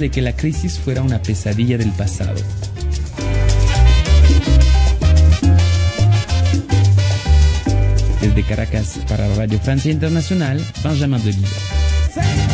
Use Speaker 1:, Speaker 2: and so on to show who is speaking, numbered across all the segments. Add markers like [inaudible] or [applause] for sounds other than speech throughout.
Speaker 1: de que la crisis fuera una pesadilla del pasado. Desde Caracas para Radio Francia Internacional, Benjamin Delille.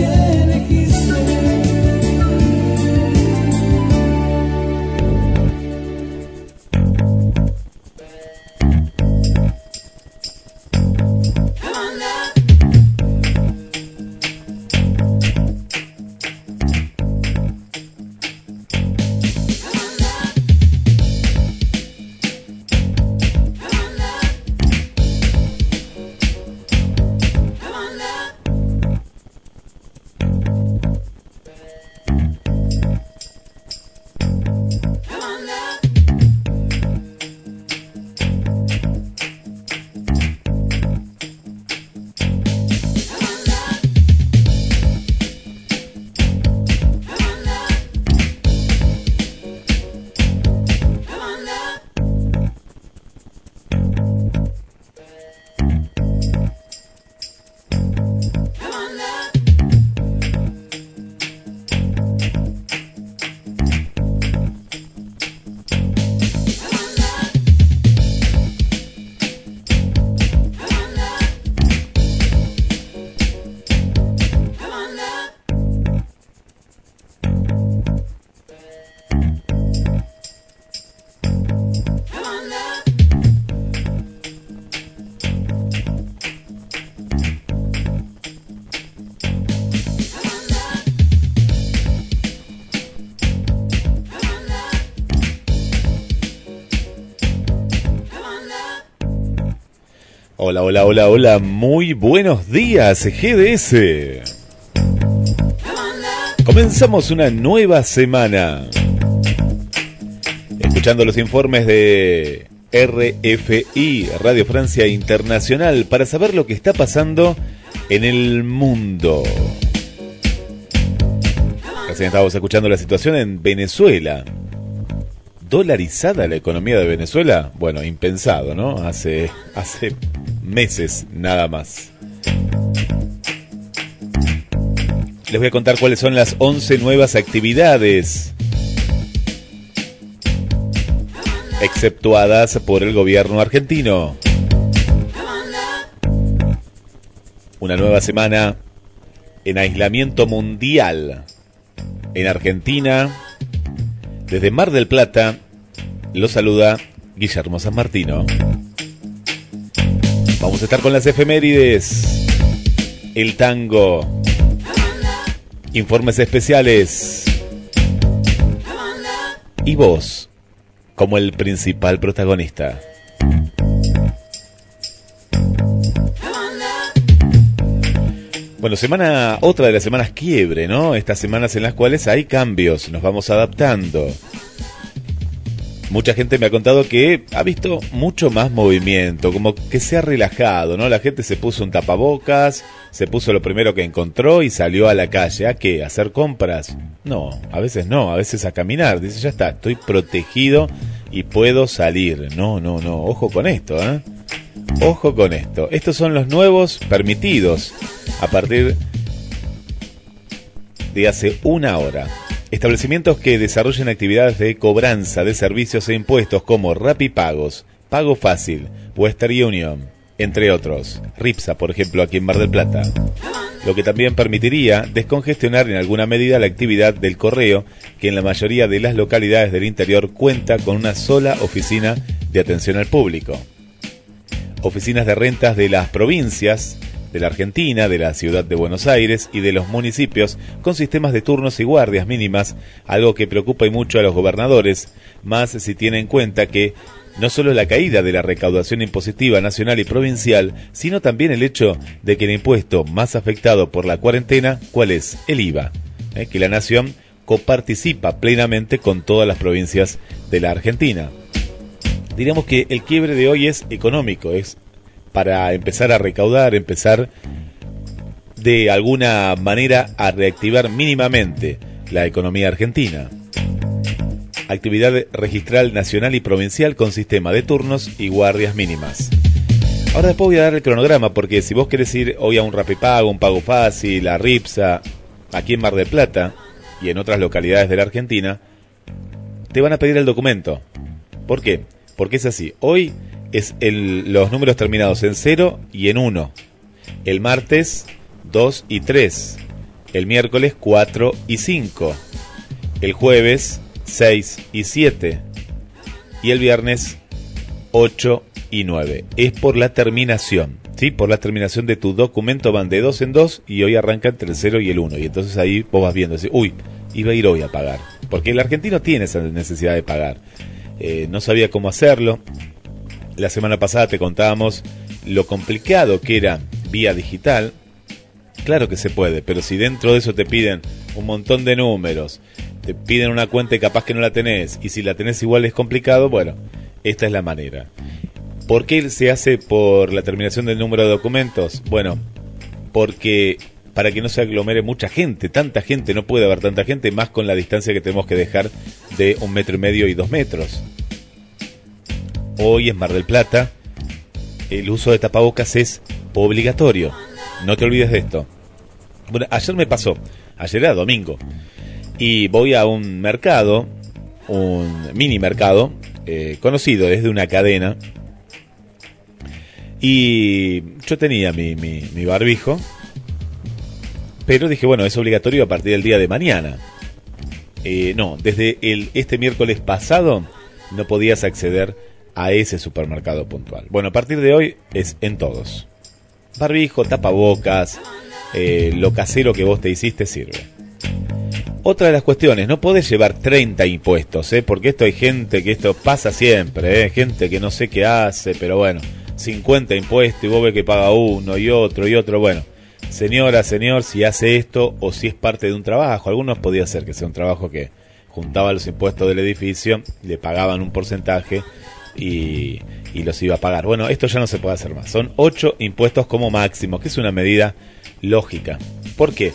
Speaker 2: Hola, hola, muy buenos días, GDS. Comenzamos una nueva semana. Escuchando los informes de RFI, Radio Francia Internacional, para saber lo que está pasando en el mundo. Recién estábamos escuchando la situación en Venezuela. ¿Dolarizada la economía de Venezuela? Bueno, impensado, ¿no? Hace, hace meses nada más. Les voy a contar cuáles son las 11 nuevas actividades exceptuadas por el gobierno argentino. Una nueva semana en aislamiento mundial en Argentina. Desde Mar del Plata lo saluda Guillermo San Martino. Vamos a estar con las efemérides, el tango, informes especiales y vos como el principal protagonista. Bueno, semana, otra de las semanas quiebre, ¿no? Estas semanas en las cuales hay cambios, nos vamos adaptando. Mucha gente me ha contado que ha visto mucho más movimiento, como que se ha relajado, ¿no? La gente se puso un tapabocas, se puso lo primero que encontró y salió a la calle. ¿A qué? ¿A hacer compras? No, a veces no, a veces a caminar. Dice, ya está, estoy protegido y puedo salir. No, no, no, ojo con esto, ¿eh? Ojo con esto. Estos son los nuevos permitidos a partir de hace una hora. Establecimientos que desarrollen actividades de cobranza de servicios e impuestos como Rapipagos, Pago Fácil, Western Union, entre otros. Ripsa, por ejemplo, aquí en Mar del Plata. lo que también permitiría descongestionar en alguna medida la actividad del correo, que en la mayoría de las localidades del interior cuenta con una sola oficina de atención al público. Oficinas de rentas de las provincias, de la Argentina, de la ciudad de Buenos Aires y de los municipios con sistemas de turnos y guardias mínimas, algo que preocupa y mucho a los gobernadores, más si tiene en cuenta que no solo la caída de la recaudación impositiva nacional y provincial, sino también el hecho de que el impuesto más afectado por la cuarentena, ¿cuál es? El IVA, ¿eh? que la nación coparticipa plenamente con todas las provincias de la Argentina. Diríamos que el quiebre de hoy es económico, es para empezar a recaudar, empezar de alguna manera a reactivar mínimamente la economía argentina. Actividad registral nacional y provincial con sistema de turnos y guardias mínimas. Ahora después voy a dar el cronograma porque si vos querés ir hoy a un rapipago, un pago fácil, a Ripsa, aquí en Mar del Plata y en otras localidades de la Argentina, te van a pedir el documento. ¿Por qué? Porque es así. Hoy es el, los números terminados en 0 y en 1. El martes 2 y 3. El miércoles 4 y 5. El jueves 6 y 7. Y el viernes 8 y 9. Es por la terminación. ¿sí? Por la terminación de tu documento van de 2 en 2 y hoy arranca entre el 0 y el 1. Y entonces ahí vos vas viendo, uy, iba a ir hoy a pagar. Porque el argentino tiene esa necesidad de pagar. Eh, no sabía cómo hacerlo. La semana pasada te contábamos lo complicado que era vía digital. Claro que se puede, pero si dentro de eso te piden un montón de números, te piden una cuenta y capaz que no la tenés, y si la tenés igual es complicado, bueno, esta es la manera. ¿Por qué se hace por la terminación del número de documentos? Bueno, porque para que no se aglomere mucha gente, tanta gente, no puede haber tanta gente, más con la distancia que tenemos que dejar de un metro y medio y dos metros. Hoy en Mar del Plata, el uso de tapabocas es obligatorio. No te olvides de esto. Bueno, ayer me pasó, ayer era domingo, y voy a un mercado, un mini mercado, eh, conocido desde una cadena, y yo tenía mi, barbijo, pero dije, bueno, es obligatorio a partir del día de mañana. Eh, no, desde este miércoles pasado no podías acceder a ese supermercado puntual. Bueno, a partir de hoy es en todos. Barbijo, tapabocas, eh, lo casero que vos te hiciste sirve. Otra de las cuestiones, no podés llevar 30 impuestos, ¿eh? porque esto hay gente que esto pasa siempre, ¿eh? gente que no sé qué hace, pero bueno, 50 impuestos y vos ves que paga uno y otro y otro, bueno, señora, señor, si hace esto o si es parte de un trabajo, algunos podía ser que sea un trabajo que juntaba los impuestos del edificio, le pagaban un porcentaje y, y los iba a pagar. Bueno, esto ya no se puede hacer más, son 8 impuestos como máximo, que es una medida lógica. ¿Por qué?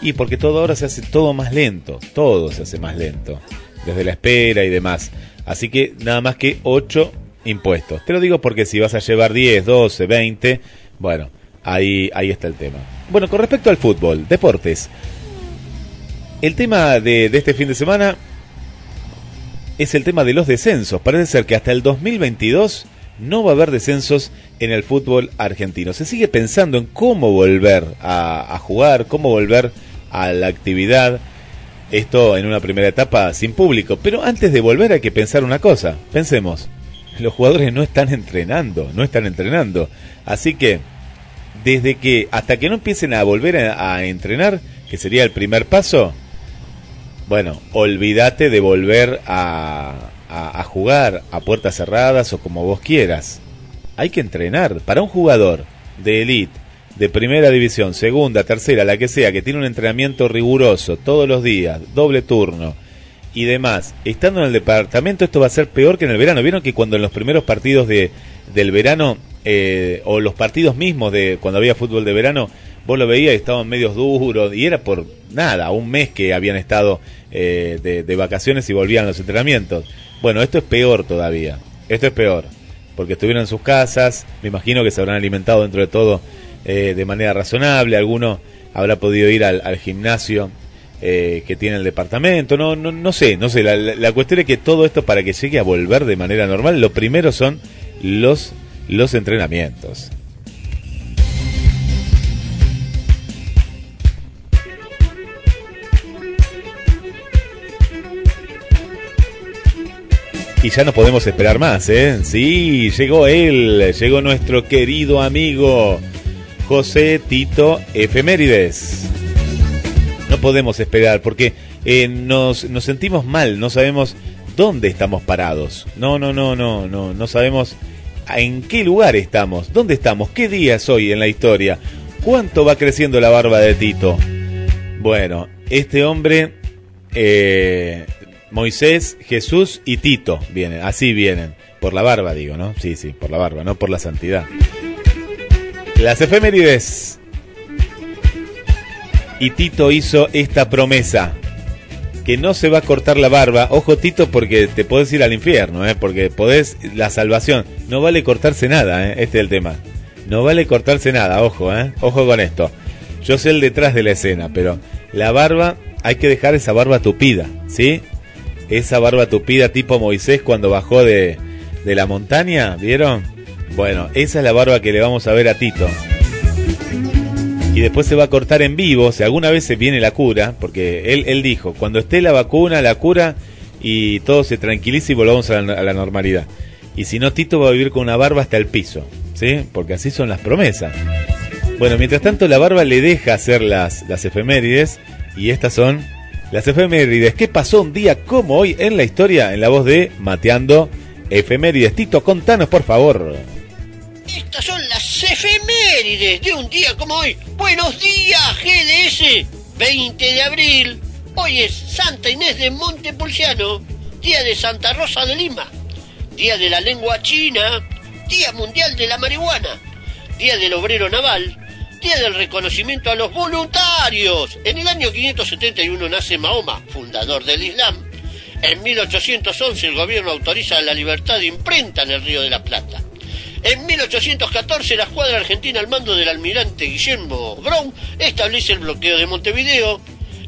Speaker 2: Y porque todo ahora se hace todo más lento, todo se hace más lento, desde la espera y demás. Así que nada más que 8 impuestos. Te lo digo porque si vas a llevar 10, 12, 20, bueno, ahí, ahí está el tema. Bueno, con respecto al fútbol, deportes. El tema de, de este fin de semana es el tema de los descensos. Parece ser que hasta el 2022 no va a haber descensos en el fútbol argentino. Se sigue pensando en cómo volver a, jugar, cómo volver a la actividad. Esto en una primera etapa sin público. Pero antes de volver hay que pensar una cosa. Pensemos, los jugadores no están entrenando, no están entrenando. Así que, desde que, hasta que no empiecen a volver a entrenar, que sería el primer paso, bueno, olvídate de volver a, a, a, jugar a puertas cerradas o como vos quieras. Hay que entrenar. Para un jugador de elite, de primera división, segunda, tercera, la que sea, que tiene un entrenamiento riguroso todos los días, doble turno y demás, estando en el departamento esto va a ser peor que en el verano. Vieron que cuando en los primeros partidos de, del verano, eh, o los partidos mismos de cuando había fútbol de verano, vos lo veías y estaban medios duros y era por nada, un mes que habían estado eh, de, vacaciones y volvían los entrenamientos. Bueno, esto es peor todavía, esto es peor, porque estuvieron en sus casas, me imagino que se habrán alimentado dentro de todo eh, de manera razonable, alguno habrá podido ir al, gimnasio eh, que tiene el departamento, no, no, no sé, no sé, la, la, la cuestión es que todo esto para que llegue a volver de manera normal, lo primero son los, los entrenamientos. Y ya no podemos esperar más, ¿eh? Sí, llegó él, llegó nuestro querido amigo José Tito Efemérides. No podemos esperar porque eh, nos, nos sentimos mal, no sabemos dónde estamos parados. No, no, no, no, no, no sabemos en qué lugar estamos, dónde estamos, qué día es hoy en la historia, cuánto va creciendo la barba de Tito. Bueno, este hombre, eh, Moisés, Jesús y Tito vienen, así vienen, por la barba digo, ¿no? Sí, sí, por la barba, no por la santidad. Las efemérides. Y Tito hizo esta promesa que no se va a cortar la barba. Ojo, Tito, porque te podés ir al infierno, ¿eh? porque podés la salvación. No vale cortarse nada, ¿eh? este es el tema. No vale cortarse nada, ojo, ¿eh? ojo con esto. Yo sé el detrás de la escena, pero la barba, hay que dejar esa barba tupida, ¿sí? Esa barba tupida tipo Moisés cuando bajó de, de la montaña, ¿vieron? Bueno, esa es la barba que le vamos a ver a Tito y después se va a cortar en vivo, si alguna vez se viene la cura, porque él, él dijo, cuando esté la vacuna, la cura, y todo se tranquilice y volvamos a la, a la normalidad. Y si no, Tito va a vivir con una barba hasta el piso, ¿sí? Porque así son las promesas. Bueno, mientras tanto la barba le deja hacer las, las efemérides, y estas son las efemérides. ¿Qué pasó un día como hoy en la historia? En la voz de Mateando Efemérides. Tito, contanos por favor.
Speaker 3: Estas son las efemérides de un día como hoy. Buenos días, GDS. 20 de abril. Hoy es Santa Inés de Montepulciano. Día de Santa Rosa de Lima. Día de la lengua china. Día mundial de la marihuana. Día del obrero naval. Día del reconocimiento a los voluntarios. En el año 571 nace Mahoma, fundador del Islam. En 1811 el gobierno autoriza la libertad de imprenta en el Río de la Plata. En 1814 la escuadra argentina al mando del almirante Guillermo Brown establece el bloqueo de Montevideo.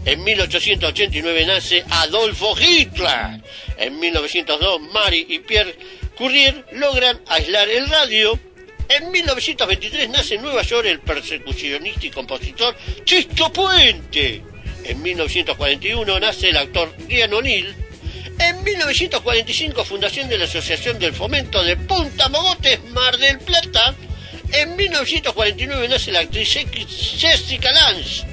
Speaker 3: En 1889 nace Adolfo Hitler. En 1902 Marie y Pierre Currier logran aislar el radio. En 1923 nace en Nueva York el persecucionista y compositor Chisto Puente. En 1941 nace el actor Ian O'Neill. En 1945, fundación de la Asociación del Fomento de Punta Mogotes, Mar del Plata. En 1949 nace la actriz Jessica Lange.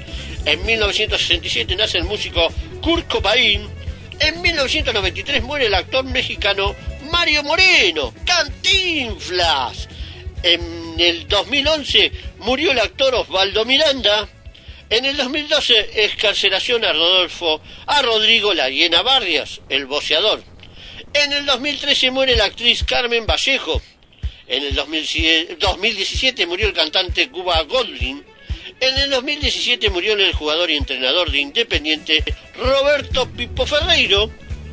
Speaker 3: En 1967 nace el músico Kurt Cobain. En 1993 muere el actor mexicano Mario Moreno, Cantinflas. En el 2011 murió el actor Osvaldo Miranda. En el 2012, excarcelación a Rodolfo, a Rodrigo La Hiena Barrias, el boceador. En el 2013 muere la actriz Carmen Vallejo. En el 2017 murió el cantante Cuba Goldwyn. En el 2017 murió el jugador y entrenador de Independiente Roberto Pipo Ferreiro.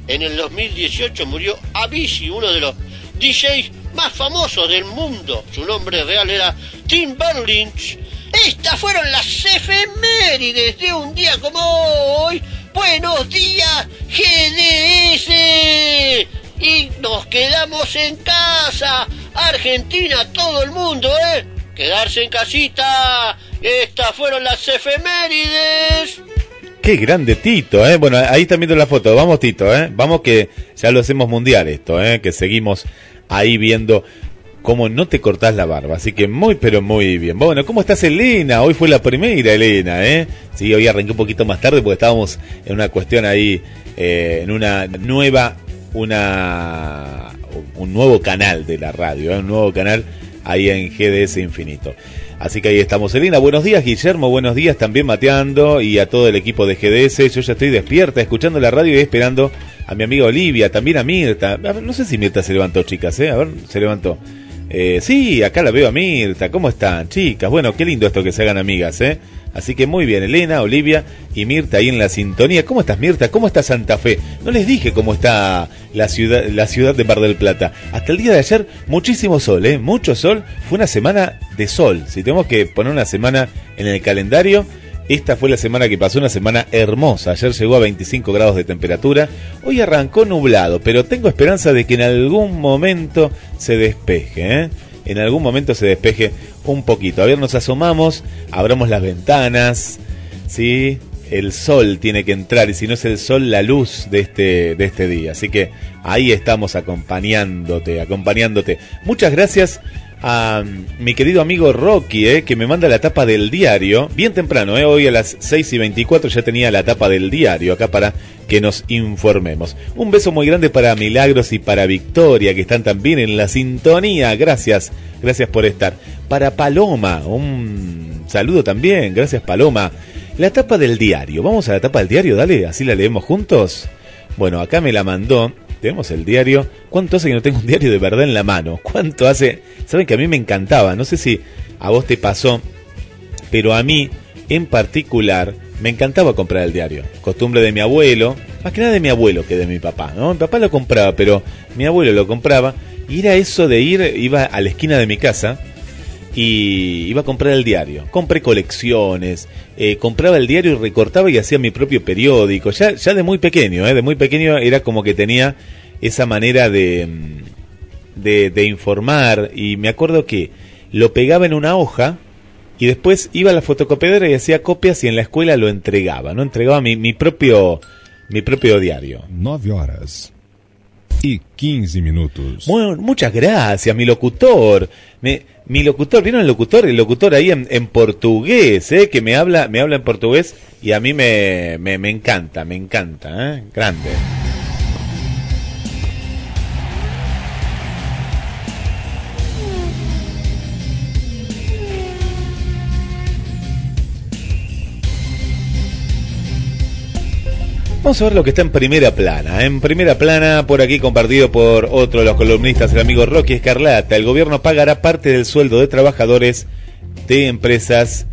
Speaker 3: En el 2018 murió Avicii, uno de los DJs más famosos del mundo. Su nombre real era Tim Berlins. Estas fueron las efemérides de un día como hoy. Buenos días, GDS. Y nos quedamos en casa. Argentina, todo el mundo, ¿eh? Quedarse en casita. Estas fueron las efemérides.
Speaker 2: Qué grande Tito, ¿eh? Bueno, ahí están viendo la foto. Vamos, Tito, ¿eh? Vamos que ya lo hacemos mundial esto, ¿eh? Que seguimos ahí viendo cómo no te cortás la barba. Así que muy, pero muy bien. Bueno, ¿cómo estás, Elena? Hoy fue la primera, Elena, ¿eh? Sí, hoy arranqué un poquito más tarde porque estábamos en una cuestión ahí, eh, en una nueva, una, un nuevo canal de la radio, ¿eh? Un nuevo canal ahí en GDS Infinito. Así que ahí estamos, Elena. Buenos días, Guillermo. Buenos días también, Mateando y a todo el equipo de GDS. Yo ya estoy despierta, escuchando la radio y esperando a mi amiga Olivia, también a Mirta. No sé si Mirta se levantó, chicas, ¿eh? A ver, se levantó. Eh, sí, acá la veo a Mirta. ¿Cómo están, chicas? Bueno, qué lindo esto que se hagan amigas, ¿eh? Así que muy bien, Elena, Olivia y Mirta ahí en la sintonía. ¿Cómo estás, Mirta? ¿Cómo está Santa Fe? No les dije cómo está la ciudad, la ciudad de Mar del Plata. Hasta el día de ayer, muchísimo sol, ¿eh? Mucho sol. Fue una semana de sol. Si tenemos que poner una semana en el calendario, esta fue la semana que pasó, una semana hermosa. Ayer llegó a 25 grados de temperatura. Hoy arrancó nublado, pero tengo esperanza de que en algún momento se despeje, ¿eh? En algún momento se despeje un poquito. A ver, nos asomamos, abramos las ventanas, ¿sí? el sol tiene que entrar y si no es el sol la luz de este de este día. Así que ahí estamos acompañándote, acompañándote. Muchas gracias a mi querido amigo Rocky, eh, que me manda la tapa del diario, bien temprano, eh, hoy a las 6 y 24 ya tenía la tapa del diario acá para que nos informemos. Un beso muy grande para Milagros y para Victoria, que están también en la sintonía. Gracias, gracias por estar. Para Paloma, un saludo también, gracias Paloma. La tapa del diario, vamos a la tapa del diario, dale, así la leemos juntos. Bueno, acá me la mandó tenemos el diario. ¿Cuánto hace que no tengo un diario de verdad en la mano? ¿Cuánto hace? Saben que a mí me encantaba, no sé si a vos te pasó, pero a mí en particular me encantaba comprar el diario. Costumbre de mi abuelo, más que nada de mi abuelo que de mi papá, ¿no? Mi papá lo compraba, pero mi abuelo lo compraba y era eso de ir, iba a la esquina de mi casa y iba a comprar el diario. Compré colecciones, eh, compraba el diario y recortaba y hacía mi propio periódico. Ya, ya de muy pequeño, ¿eh? de muy pequeño era como que tenía esa manera de, mm, de, de informar y me acuerdo que lo pegaba en una hoja y después iba a la fotocopiadora y hacía copias y en la escuela lo entregaba, ¿no? Entregaba mi, mi propio mi propio diario.
Speaker 4: 9 horas e 15 minutos.
Speaker 2: Bueno, muchas gracias, mi locutor. Me, mi locutor, ¿vieron el locutor? El locutor ahí en, en portugués, ¿eh? Que me habla, me habla en portugués y a mí me, me, me encanta, me encanta, ¿eh? Grande. Vamos a ver lo que está en primera plana. En primera plana, por aquí compartido por otro de los columnistas, el amigo Rocky Escarlata, el gobierno pagará parte del sueldo de trabajadores de empresas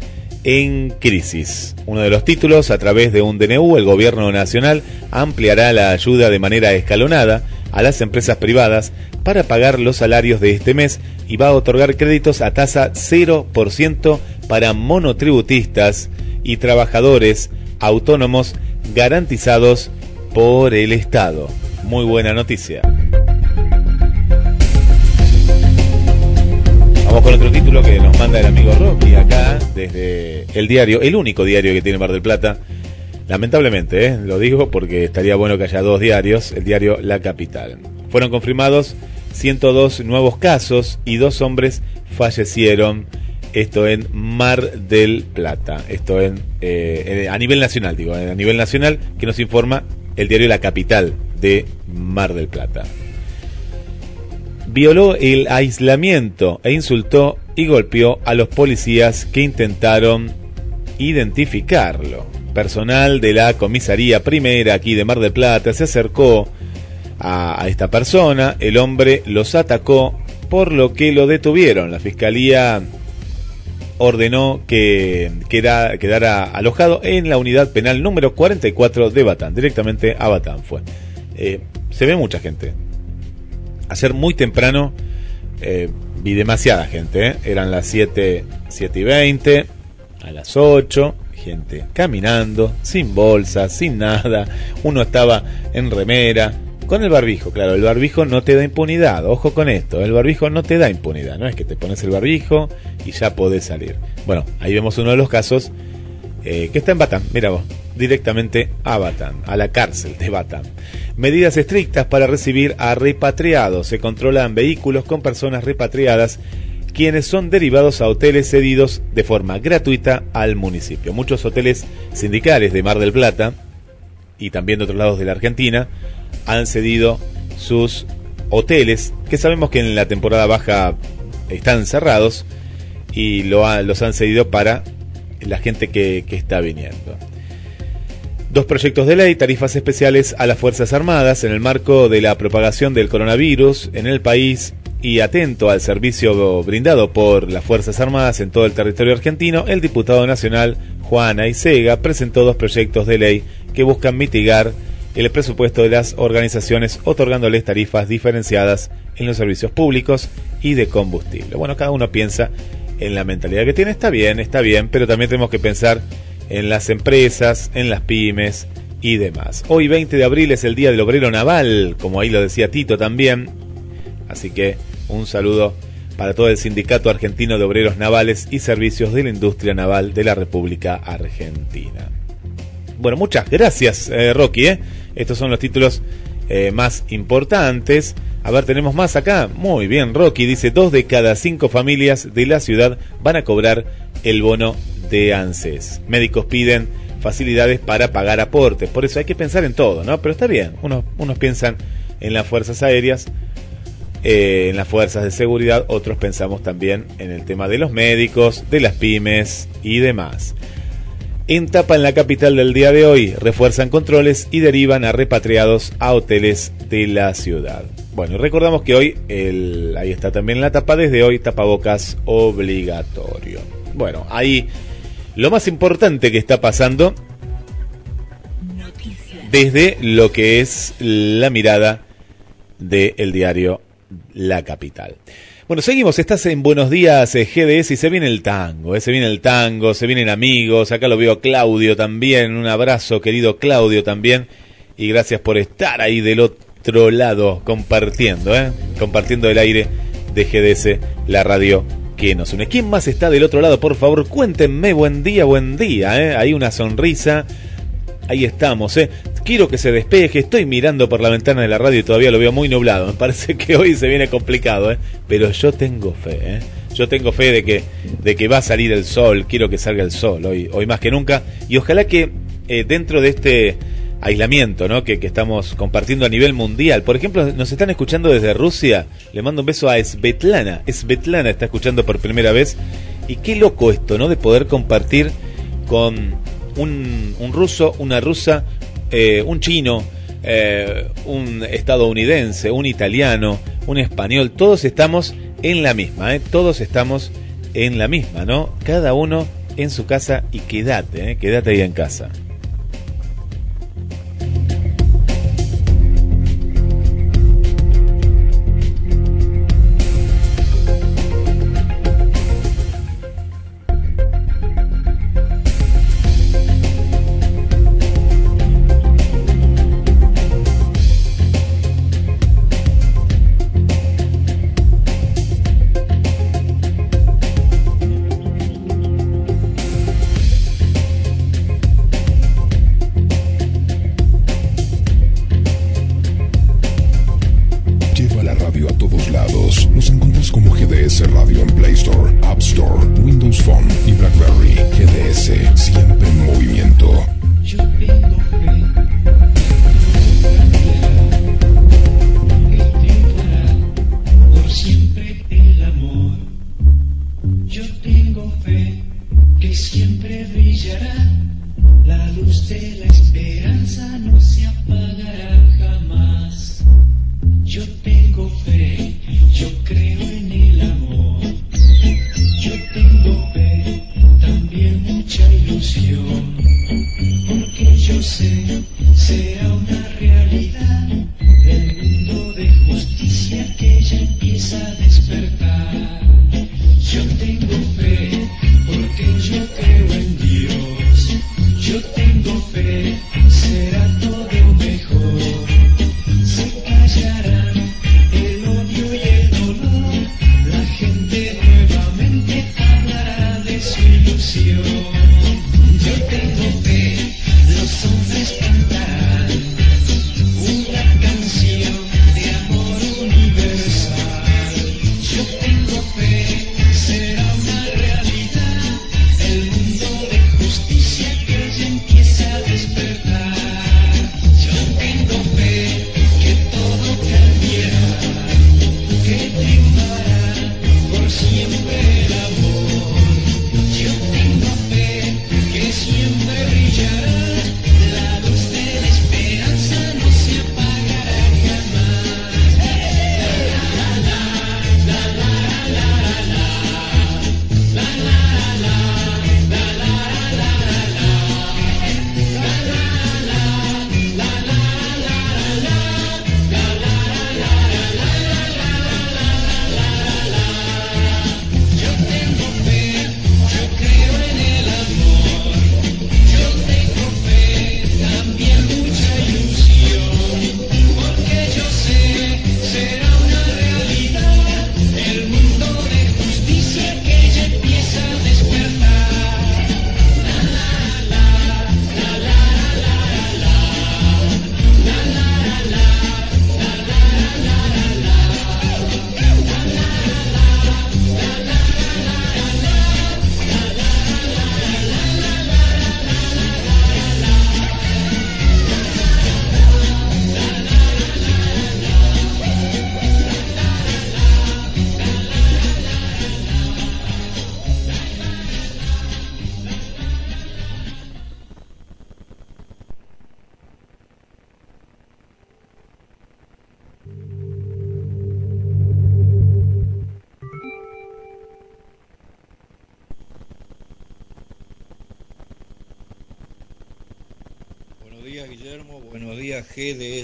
Speaker 2: en crisis. Uno de los títulos, a través de un DNU, el gobierno nacional ampliará la ayuda de manera escalonada a las empresas privadas para pagar los salarios de este mes y va a otorgar créditos a tasa 0% para monotributistas y trabajadores autónomos garantizados por el Estado. Muy buena noticia. Vamos con otro título que nos manda el amigo Rocky acá desde el diario, el único diario que tiene Mar del Plata. Lamentablemente, ¿eh? lo digo porque estaría bueno que haya dos diarios, el diario La Capital. Fueron confirmados 102 nuevos casos y dos hombres fallecieron esto en Mar del Plata, esto en eh, a nivel nacional, digo, a nivel nacional, que nos informa el diario La Capital de Mar del Plata. Violó el aislamiento e insultó y golpeó a los policías que intentaron identificarlo. Personal de la comisaría primera aquí de Mar del Plata se acercó a, a esta persona, el hombre los atacó, por lo que lo detuvieron. La fiscalía ordenó que queda- quedara alojado en la unidad penal número 44 de Batán. Directamente a Batán fue. Eh, se ve mucha gente. Ayer muy temprano eh, vi demasiada gente. ¿eh? Eran las 7, 7 y 20, a las 8, gente caminando, sin bolsa, sin nada. Uno estaba en remera. Con el barbijo, claro, el barbijo no te da impunidad, ojo con esto, el barbijo no te da impunidad, no es que te pones el barbijo y ya podés salir. Bueno, ahí vemos uno de los casos eh, que está en Batán, mira vos, directamente a Batán, a la cárcel de Batán. Medidas estrictas para recibir a repatriados. Se controlan vehículos con personas repatriadas quienes son derivados a hoteles cedidos de forma gratuita al municipio. Muchos hoteles sindicales de Mar del Plata y también de otros lados de la Argentina han cedido sus hoteles, que sabemos que en la temporada baja están cerrados, y lo los han cedido para la gente que, que está viniendo. Dos proyectos de ley, tarifas especiales a las Fuerzas Armadas en el marco de la propagación del coronavirus en el país y atento al servicio brindado por las Fuerzas Armadas en todo el territorio argentino, el diputado nacional Juan Aisega presentó dos proyectos de ley que buscan mitigar el presupuesto de las organizaciones otorgándoles tarifas diferenciadas en los servicios públicos y de combustible. Bueno, cada uno piensa en la mentalidad que tiene, está bien, está bien, pero también tenemos que pensar en las empresas, en las pymes y demás. Hoy 20 de abril es el Día del Obrero Naval, como ahí lo decía Tito también. Así que un saludo para todo el Sindicato Argentino de Obreros Navales y Servicios de la Industria Naval de la República Argentina. Bueno, muchas gracias, eh, Rocky. ¿eh? Estos son los títulos eh, más importantes. A ver, tenemos más acá. Muy bien, Rocky dice, dos de cada cinco familias de la ciudad van a cobrar el bono de ANSES. Médicos piden facilidades para pagar aportes. Por eso hay que pensar en todo, ¿no? Pero está bien. Unos, unos piensan en las fuerzas aéreas, eh, en las fuerzas de seguridad, otros pensamos también en el tema de los médicos, de las pymes y demás. En Tapa, en la capital del día de hoy, refuerzan controles y derivan a repatriados a hoteles de la ciudad. Bueno, y recordamos que hoy, el, ahí está también la tapa, desde hoy tapabocas obligatorio. Bueno, ahí lo más importante que está pasando desde lo que es la mirada del diario La Capital. Bueno, seguimos, estás en Buenos Días eh, GDS y se viene el tango, eh, se viene el tango, se vienen amigos, acá lo veo Claudio también, un abrazo querido Claudio también y gracias por estar ahí del otro lado compartiendo, eh, compartiendo el aire de GDS, la radio que nos une. ¿Quién más está del otro lado? Por favor, cuéntenme, buen día, buen día, eh. Hay una sonrisa, ahí estamos, eh. Quiero que se despeje, estoy mirando por la ventana de la radio y todavía lo veo muy nublado. Me parece que hoy se viene complicado, ¿eh? pero yo tengo fe, ¿eh? yo tengo fe de que, de que va a salir el sol, quiero que salga el sol hoy, hoy más que nunca. Y ojalá que eh, dentro de este aislamiento ¿no? que, que estamos compartiendo a nivel mundial, por ejemplo, nos están escuchando desde Rusia, le mando un beso a Svetlana, Svetlana está escuchando por primera vez. Y qué loco esto, ¿no? De poder compartir con un, un ruso, una rusa, eh, un chino, eh, un estadounidense, un italiano, un español, todos estamos en la misma, ¿eh? todos estamos en la misma, ¿no? Cada uno en su casa y quédate, ¿eh? quédate ahí en casa.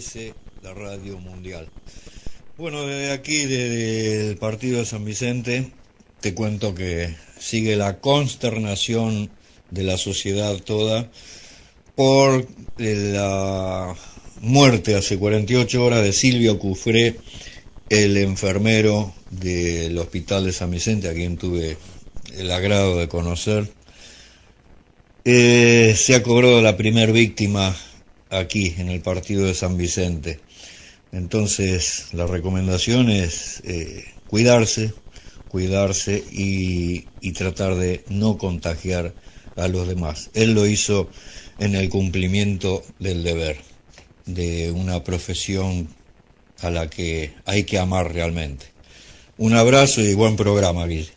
Speaker 4: GDS,
Speaker 5: la
Speaker 6: radio mundial. Bueno, desde aquí, desde el partido de San Vicente, te cuento que sigue la consternación de la sociedad toda por la muerte hace 48 horas de Silvio Cufré, el enfermero del Hospital de San Vicente, a quien tuve el agrado de conocer. Eh, se ha cobrado la primer víctima aquí, en el partido de San Vicente. Entonces, la recomendación es eh, cuidarse, cuidarse y, y tratar de no contagiar a los demás. Él lo hizo en el cumplimiento del deber, de una profesión a la que hay que amar realmente. Un abrazo y buen programa, Guille.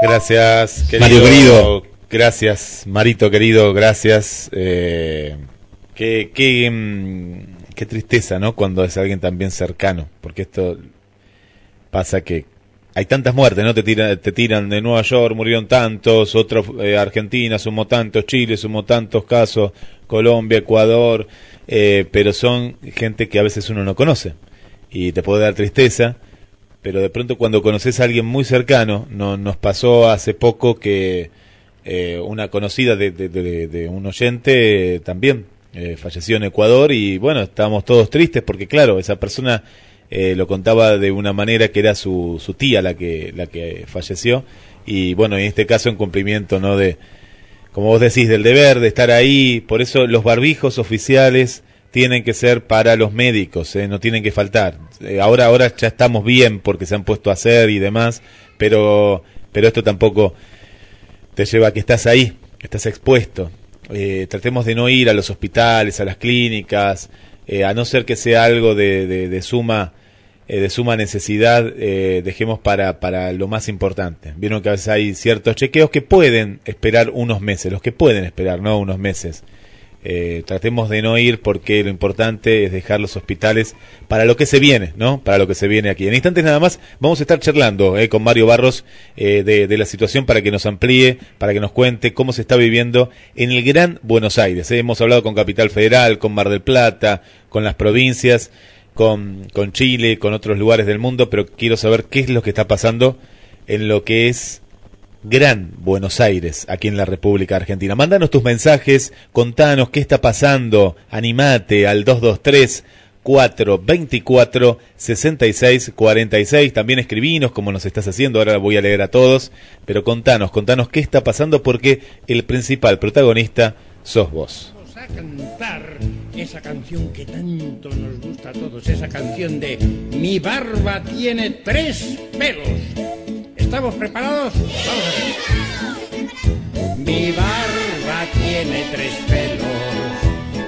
Speaker 2: Gracias, querido.
Speaker 7: Mario querido.
Speaker 2: Gracias, Marito querido, gracias. Eh, qué, qué, mm, qué tristeza, ¿no? Cuando es alguien también cercano, porque esto pasa que hay tantas muertes, ¿no? Te tiran, te tiran de Nueva York, murieron tantos, otros, eh, Argentina sumó tantos, Chile sumó tantos casos, Colombia, Ecuador, eh, pero son gente que a veces uno no conoce y te puede dar tristeza, pero de pronto cuando conoces a alguien muy cercano, no, nos pasó hace poco que eh, una conocida de, de, un oyente eh, también eh, falleció en Ecuador y bueno, estábamos todos tristes porque claro, esa persona eh, lo contaba de una manera que era su, su tía la que, la que falleció y bueno, en este caso en cumplimiento, ¿no? De, como vos decís, del deber de estar ahí, por eso los barbijos oficiales tienen que ser para los médicos, ¿eh? no tienen que faltar. Eh, ahora, ahora ya estamos bien porque se han puesto a hacer y demás, pero, pero esto tampoco te lleva a que estás ahí, estás expuesto. Eh, tratemos de no ir a los hospitales, a las clínicas, eh, a no ser que sea algo de, de, suma eh, de suma necesidad, eh, dejemos para, para lo más importante. Vieron que a veces hay ciertos chequeos que pueden esperar unos meses, los que pueden esperar, no unos meses. Eh, tratemos de no ir porque lo importante es dejar los hospitales para lo que se viene, ¿no? Para lo que se viene aquí. En instantes nada más vamos a estar charlando eh, con Mario Barros eh, de, de, la situación para que nos amplíe, para que nos cuente cómo se está viviendo en el Gran Buenos Aires. Eh. Hemos hablado con Capital Federal, con Mar del Plata, con las provincias, con, con Chile, con otros lugares del mundo, pero quiero saber qué es lo que está pasando en lo que es Gran Buenos Aires, aquí en la República Argentina. Mándanos tus mensajes, contanos qué está pasando, animate al 223 424 6646. También escribinos como nos estás haciendo, ahora voy a leer a todos, pero contanos, contanos qué está pasando porque el principal protagonista sos vos.
Speaker 8: Vamos a cantar esa canción que tanto nos gusta a todos, esa canción de Mi barba tiene tres pelos. ¿Estamos preparados? Vamos a ver. Mi barba tiene tres pelos,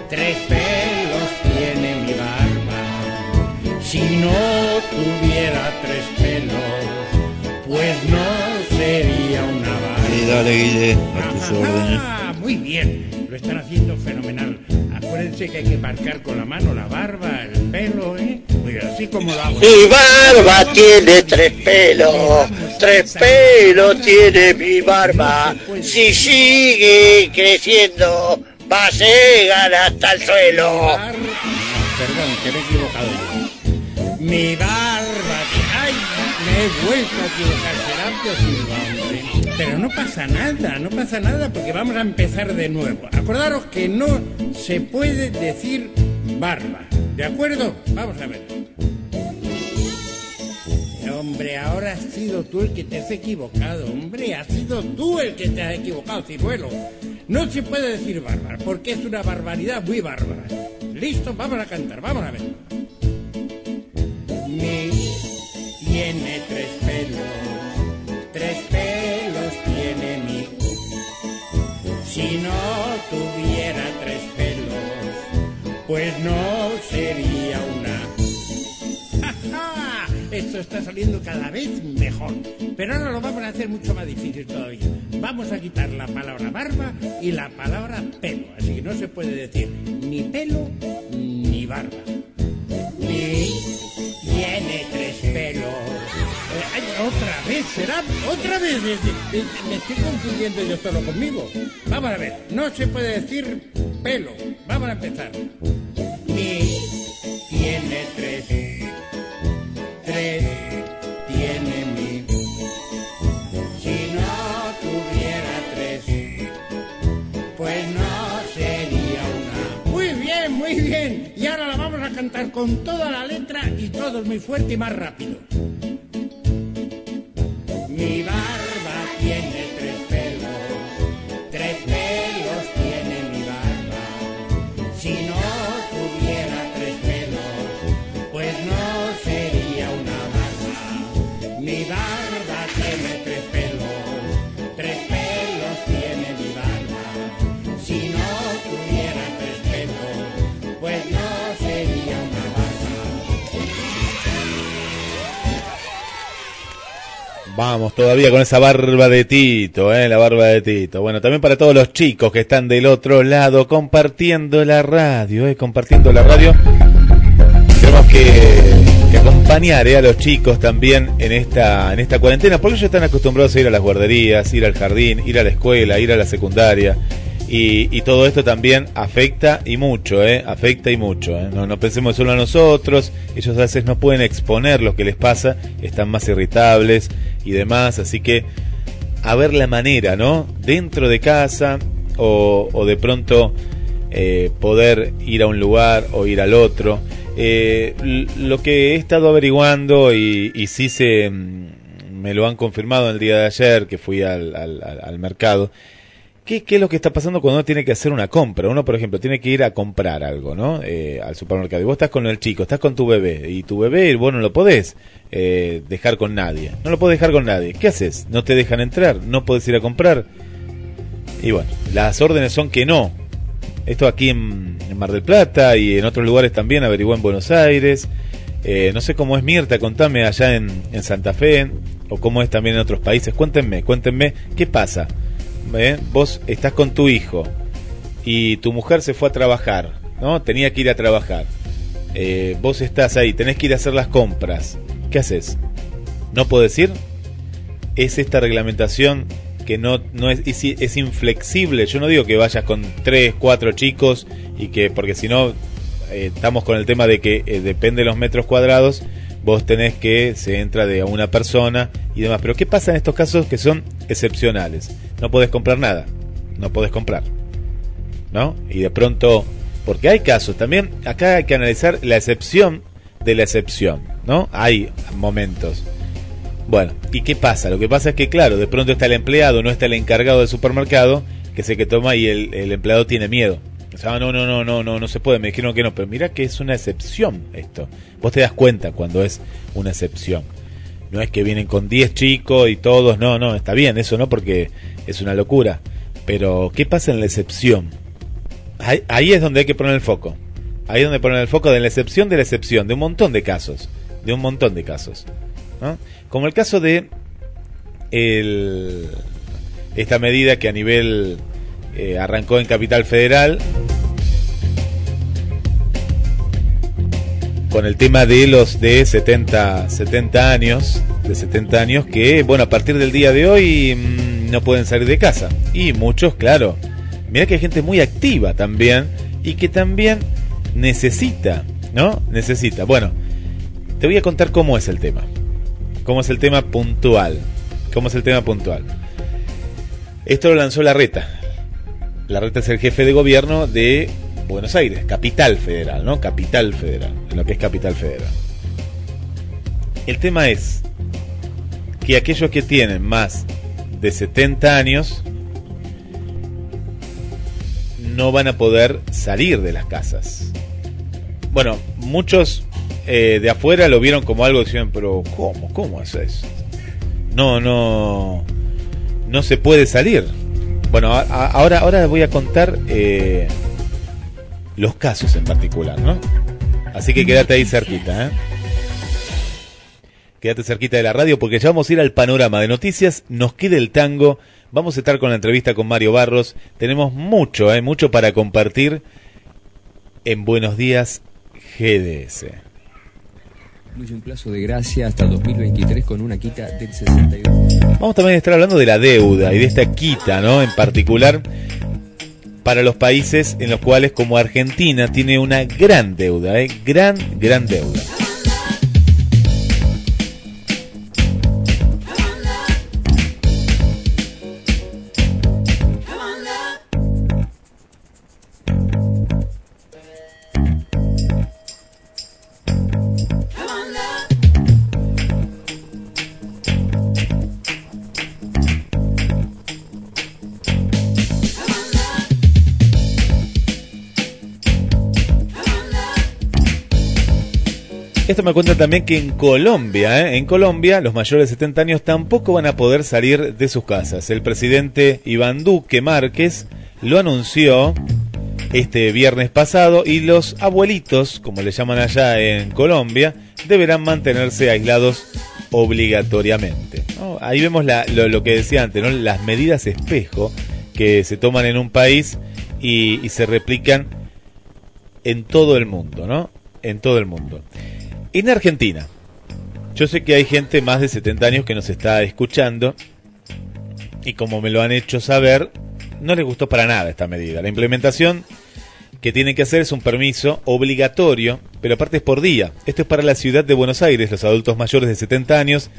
Speaker 8: tres pelos tiene mi barba. Si no tuviera tres pelos, pues no sería una barba.
Speaker 6: Sí, dale, Guille, a tus órdenes.
Speaker 8: Ah, muy bien, lo están haciendo fenomenal. Acuérdense que hay que marcar con la mano la barba, el pelo, ¿eh? Así como.
Speaker 3: Mi barba tiene tres pelos, tres pelos tiene mi barba. Si sigue creciendo, va a llegar hasta el suelo.
Speaker 8: Perdón, que me he equivocado yo. Mi barba. ¡Ay! Me he vuelto a equivocar. Pero no pasa nada, no pasa nada porque vamos a empezar de nuevo. Acordaros que no se puede decir barba. ¿De acuerdo? Vamos a ver. Hombre, ahora has sido tú el que te has equivocado, hombre, has sido tú el que te has equivocado, ciruelo. No se puede decir bárbara, porque es una barbaridad muy bárbara. Listo, vamos a cantar, vamos a ver. Mi tiene tres pelos, tres pelos tiene mi. Si no tuviera tres pelos, pues no sería una. ¡Ja, ja! Esto está saliendo cada vez mejor. Pero ahora lo vamos a hacer mucho más difícil todavía. Vamos a quitar la palabra barba y la palabra pelo. Así que no se puede decir ni pelo ni barba. Mi tiene otra vez, será otra vez. Me estoy confundiendo yo solo conmigo. Vamos a ver, no se puede decir pelo. Vamos a empezar. mi, tiene tres. Tres tiene mi. Si no tuviera tres, pues no sería una. Muy bien, muy bien. Y ahora la vamos a cantar con toda la letra y todo muy fuerte y más rápido. Mi barba
Speaker 2: Vamos todavía con esa barba de Tito, ¿eh? la barba de Tito. Bueno, también para todos los chicos que están del otro lado compartiendo la radio, ¿eh? compartiendo la radio. Tenemos que, que acompañar ¿eh? a los chicos también en esta, en esta cuarentena, porque ellos están acostumbrados a ir a las guarderías, ir al jardín, ir a la escuela, ir a la secundaria. Y, y todo esto también afecta y mucho, ¿eh? afecta y mucho. ¿eh? No, no pensemos solo a nosotros, ellos a veces no pueden exponer lo que les pasa, están más irritables y demás, así que a ver la manera, ¿no? Dentro de casa o, o de pronto eh, poder ir a un lugar o ir al otro. Eh, lo que he estado averiguando y, y sí se mm, me lo han confirmado el día de ayer que fui al- al mercado. ¿Qué, ¿Qué es lo que está pasando cuando uno tiene que hacer una compra? Uno, por ejemplo, tiene que ir a comprar algo, ¿no? Eh, al supermercado. Y vos estás con el chico, estás con tu bebé. Y tu bebé, vos no lo podés eh, dejar con nadie. No lo podés dejar con nadie. ¿Qué haces? No te dejan entrar. No podés ir a comprar. Y bueno, las órdenes son que no. Esto aquí en, Mar del Plata y en otros lugares también, averigué en Buenos Aires. Eh, no sé cómo es Mirta, contame allá en, en Santa Fe o cómo es también en otros países. Cuéntenme, cuéntenme qué pasa. ¿Eh? Vos estás con tu hijo y tu mujer se fue a trabajar, ¿no? Tenía que ir a trabajar. Eh, vos estás ahí, tenés que ir a hacer las compras. ¿Qué haces? ¿No podés ir? Es esta reglamentación que no, no es, es, es inflexible. Yo no digo que vayas con tres, cuatro chicos y que, porque si no, eh, estamos con el tema de que depende de los metros cuadrados, vos tenés que se entra de una persona y demás. Pero ¿qué pasa en estos casos que son excepcionales? No podés comprar nada, no podés comprar, ¿no? Y de pronto, porque hay casos también, acá hay que analizar la excepción de la excepción, ¿no? Hay momentos. Bueno, ¿y qué pasa? Lo que pasa es que, claro, de pronto está el empleado, no está el encargado del supermercado, que es el que toma y el, empleado tiene miedo. O sea, no, no, no, no, no, no se puede, me dijeron que no, pero mira que es una excepción esto. Vos te das cuenta cuando es una excepción. No es que vienen con 10 chicos y todos, no, no, está bien, eso no, porque es una locura. Pero, ¿qué pasa en la excepción? Ahí, es donde hay que poner el foco. Ahí es donde poner el foco de la excepción de la excepción, de un montón de casos. De un montón de casos. Como el caso de el, esta medida que a nivel eh, arrancó en Capital Federal con el tema de los de 70, 70 años, de 70 años que, bueno, a partir del día de hoy mmm, no pueden salir de casa. Y muchos, claro, mira que hay gente muy activa también y que también necesita, ¿no? Necesita. Bueno, te voy a contar cómo es el tema. Cómo es el tema puntual. Cómo es el tema puntual. Esto lo lanzó la reta. La reta es el jefe de gobierno de Buenos Aires, capital federal, ¿no? Capital federal, en lo que es capital federal. El tema es que aquellos que tienen más de 70 años no van a poder salir de las casas. Bueno, muchos eh, de afuera lo vieron como algo, decían, pero ¿cómo? ¿Cómo es eso? No, no, no se puede salir. Bueno, a, a, ahora, ahora voy a contar eh, los casos en particular, ¿no? Así que quédate ahí cerquita, ¿eh? Quédate cerquita de la radio porque ya vamos a ir al panorama de noticias. Nos queda el tango. Vamos a estar con la entrevista con Mario Barros. Tenemos mucho, ¿eh? Mucho para compartir en Buenos Días GDS.
Speaker 7: Incluye un plazo de gracia hasta 2023 con una quita del 62.
Speaker 2: Vamos también a estar hablando de la deuda y de esta quita, ¿no? En particular, para los países en los cuales como Argentina tiene una gran deuda, ¿eh? gran, gran deuda. Esto me cuenta también que en Colombia, ¿eh? en Colombia, los mayores de 70 años tampoco van a poder salir de sus casas. El presidente Iván Duque Márquez lo anunció este viernes pasado y los abuelitos, como le llaman allá en Colombia, deberán mantenerse aislados obligatoriamente. Ahí vemos la- lo, lo que decía antes, ¿no? las medidas espejo que se toman en un país y se replican en todo el mundo, ¿no? En todo el mundo. En Argentina, yo sé que hay gente más de 70 años que nos está escuchando y como me lo han hecho saber, no les gustó para nada esta medida. La implementación que tienen que hacer es un permiso obligatorio, pero aparte es por día. Esto es para la ciudad de Buenos Aires, los adultos mayores de 70 años.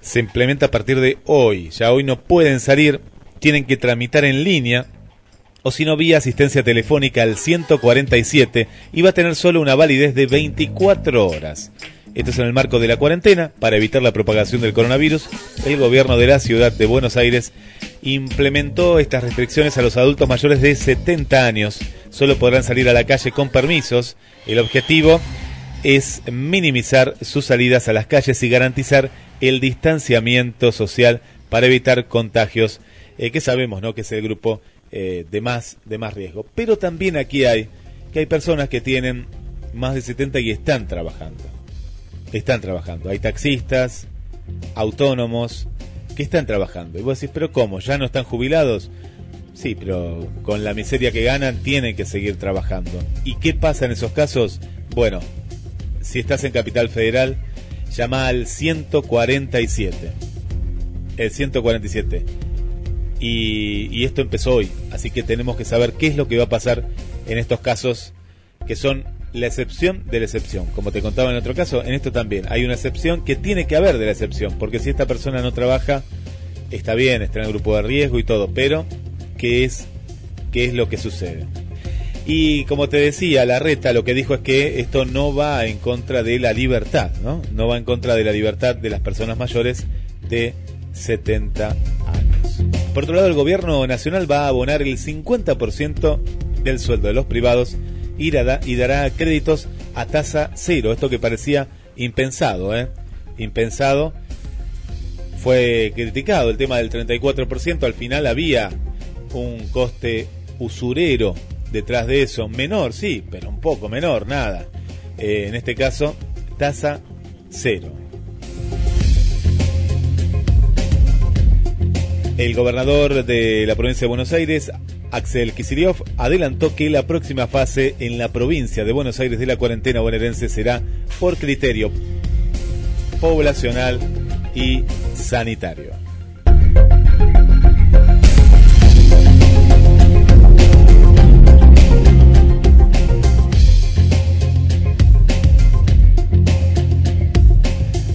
Speaker 2: Se implementa a partir de hoy. Ya hoy no pueden salir, tienen que tramitar en línea o si no vía asistencia telefónica al 147 y va a tener solo una validez de 24 horas. Esto es en el marco de la cuarentena. Para evitar la propagación del coronavirus, el gobierno de la ciudad de Buenos Aires implementó estas restricciones a los adultos mayores de 70 años. Solo podrán salir a la calle con permisos. El objetivo es minimizar sus salidas a las calles y garantizar el distanciamiento social para evitar contagios eh, que sabemos ¿no? que es el grupo eh, de, más, de más riesgo. Pero también aquí hay que hay personas que tienen más de 70 y están trabajando. Están trabajando. Hay taxistas, autónomos que están trabajando. Y vos decís, pero ¿cómo? ¿Ya no están jubilados? Sí, pero con la miseria que ganan tienen que seguir trabajando. ¿Y qué pasa en esos casos? Bueno, si estás en Capital Federal, llama al 147. El 147. Y, esto empezó hoy, así que tenemos que saber qué es lo que va a pasar en estos casos que son la excepción de la excepción. Como te contaba en otro caso, en esto también hay una excepción que tiene que haber de la excepción, porque si esta persona no trabaja, está bien, está en el grupo de riesgo y todo, pero ¿qué es, qué es lo que sucede? Y como te decía, la reta lo que dijo es que esto no va en contra de la libertad, ¿no? No va en contra de la libertad de las personas mayores de 70 años. Por otro lado, el gobierno nacional va a abonar el 50% del sueldo de los privados y dará, y dará créditos a tasa cero. Esto que parecía impensado, ¿eh? Impensado. Fue criticado el tema del 34%. Al final había un coste usurero detrás de eso. Menor, sí, pero un poco menor, nada. Eh, en este caso, tasa cero. El gobernador de la provincia de Buenos Aires, Axel Kicillof, adelantó que la próxima fase en la provincia de Buenos Aires de la cuarentena bonaerense será por criterio poblacional y sanitario.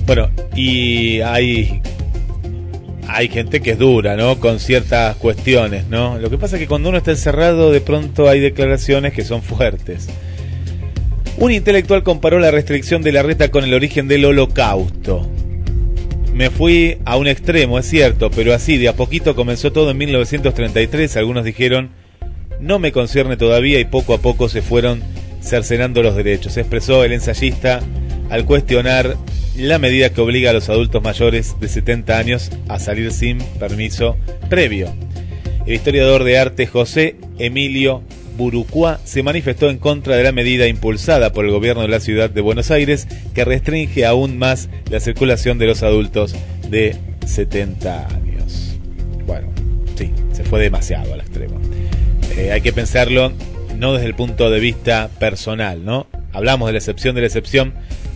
Speaker 2: Bueno, y hay hay gente que es dura, ¿no? Con ciertas cuestiones, ¿no? Lo que pasa es que cuando uno está encerrado, de pronto hay declaraciones que son fuertes. Un intelectual comparó la restricción de la reta con el origen del holocausto. Me fui a un extremo, es cierto, pero así, de a poquito comenzó todo en 1933. Algunos dijeron, no me concierne todavía y poco a poco se fueron cercenando los derechos. Expresó el ensayista al cuestionar la medida que obliga a los adultos mayores de 70 años a salir sin permiso previo. El historiador de arte José Emilio Burucua se manifestó en contra de la medida impulsada por el gobierno de la ciudad de Buenos Aires que restringe aún más la circulación de los adultos de 70 años. Bueno, sí, se fue demasiado al extremo. Eh, hay que pensarlo no desde el punto de vista personal, ¿no? Hablamos de la excepción de la excepción,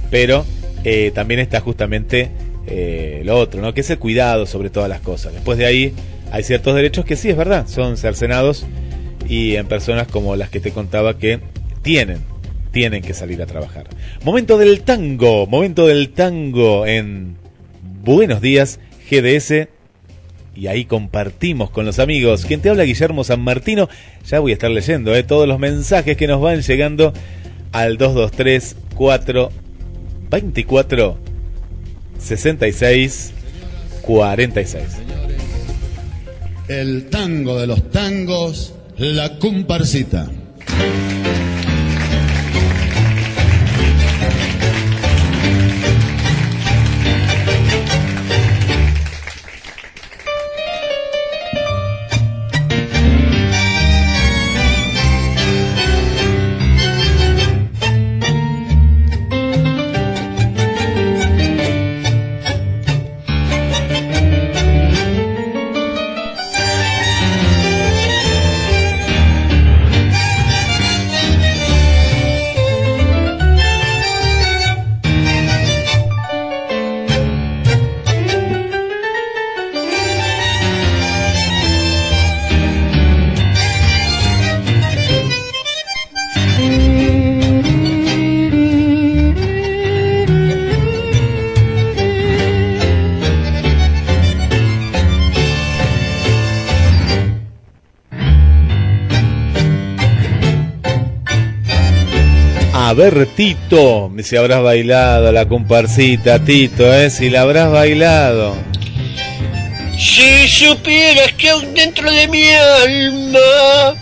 Speaker 2: pero eh, también está justamente eh, lo otro, ¿no? Que es el cuidado sobre todas las cosas. Después de ahí hay ciertos derechos que sí es verdad, son cercenados y en personas como las que te contaba que tienen, tienen que salir a trabajar. Momento del tango, momento del tango en Buenos Días GDS y ahí compartimos con los amigos. Quien te habla Guillermo San Martino, ya voy a estar leyendo eh, todos los mensajes que nos van llegando al 223 4 24 66 46.
Speaker 9: El tango de los tangos, la comparsita.
Speaker 2: A ver, Tito, si habrás bailado la comparsita, Tito, ¿eh? Si la habrás bailado.
Speaker 3: Si supieras que aún dentro de mi alma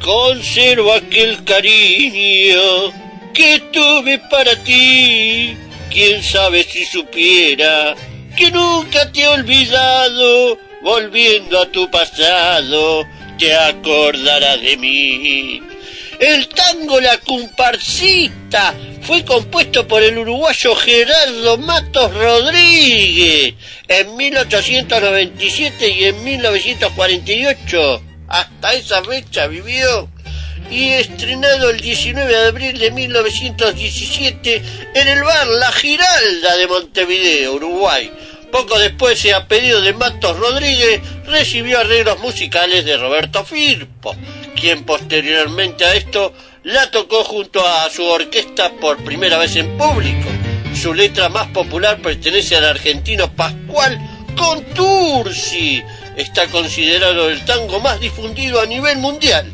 Speaker 3: conservo aquel cariño que tuve para ti, quién sabe si supiera que nunca te he olvidado, volviendo a tu pasado, te acordarás de mí. El tango La Comparsita fue compuesto por el uruguayo Gerardo Matos Rodríguez en 1897 y en 1948. Hasta esa fecha vivió y estrenado el 19 de abril de 1917 en el bar La Giralda de Montevideo, Uruguay. Poco después, y a pedido de Matos Rodríguez, recibió arreglos musicales de Roberto Firpo, quien posteriormente a esto la tocó junto a su orquesta por primera vez en público. Su letra más popular pertenece al argentino Pascual Contursi. Está considerado el tango más difundido a nivel mundial.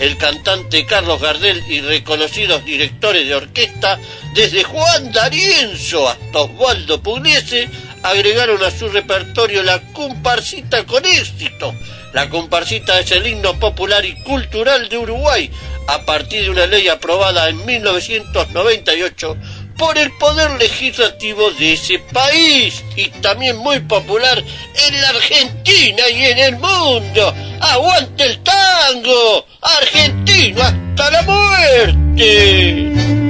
Speaker 3: El cantante Carlos Gardel y reconocidos directores de orquesta, desde Juan D'Arienzo hasta Osvaldo Pugliese, agregaron a su repertorio la comparsita con éxito. La comparsita es el himno popular y cultural de Uruguay a partir de una ley aprobada en 1998 por el poder legislativo de ese país y también muy popular en la Argentina y en el mundo. ¡Aguante el tango! ¡Argentino hasta la muerte!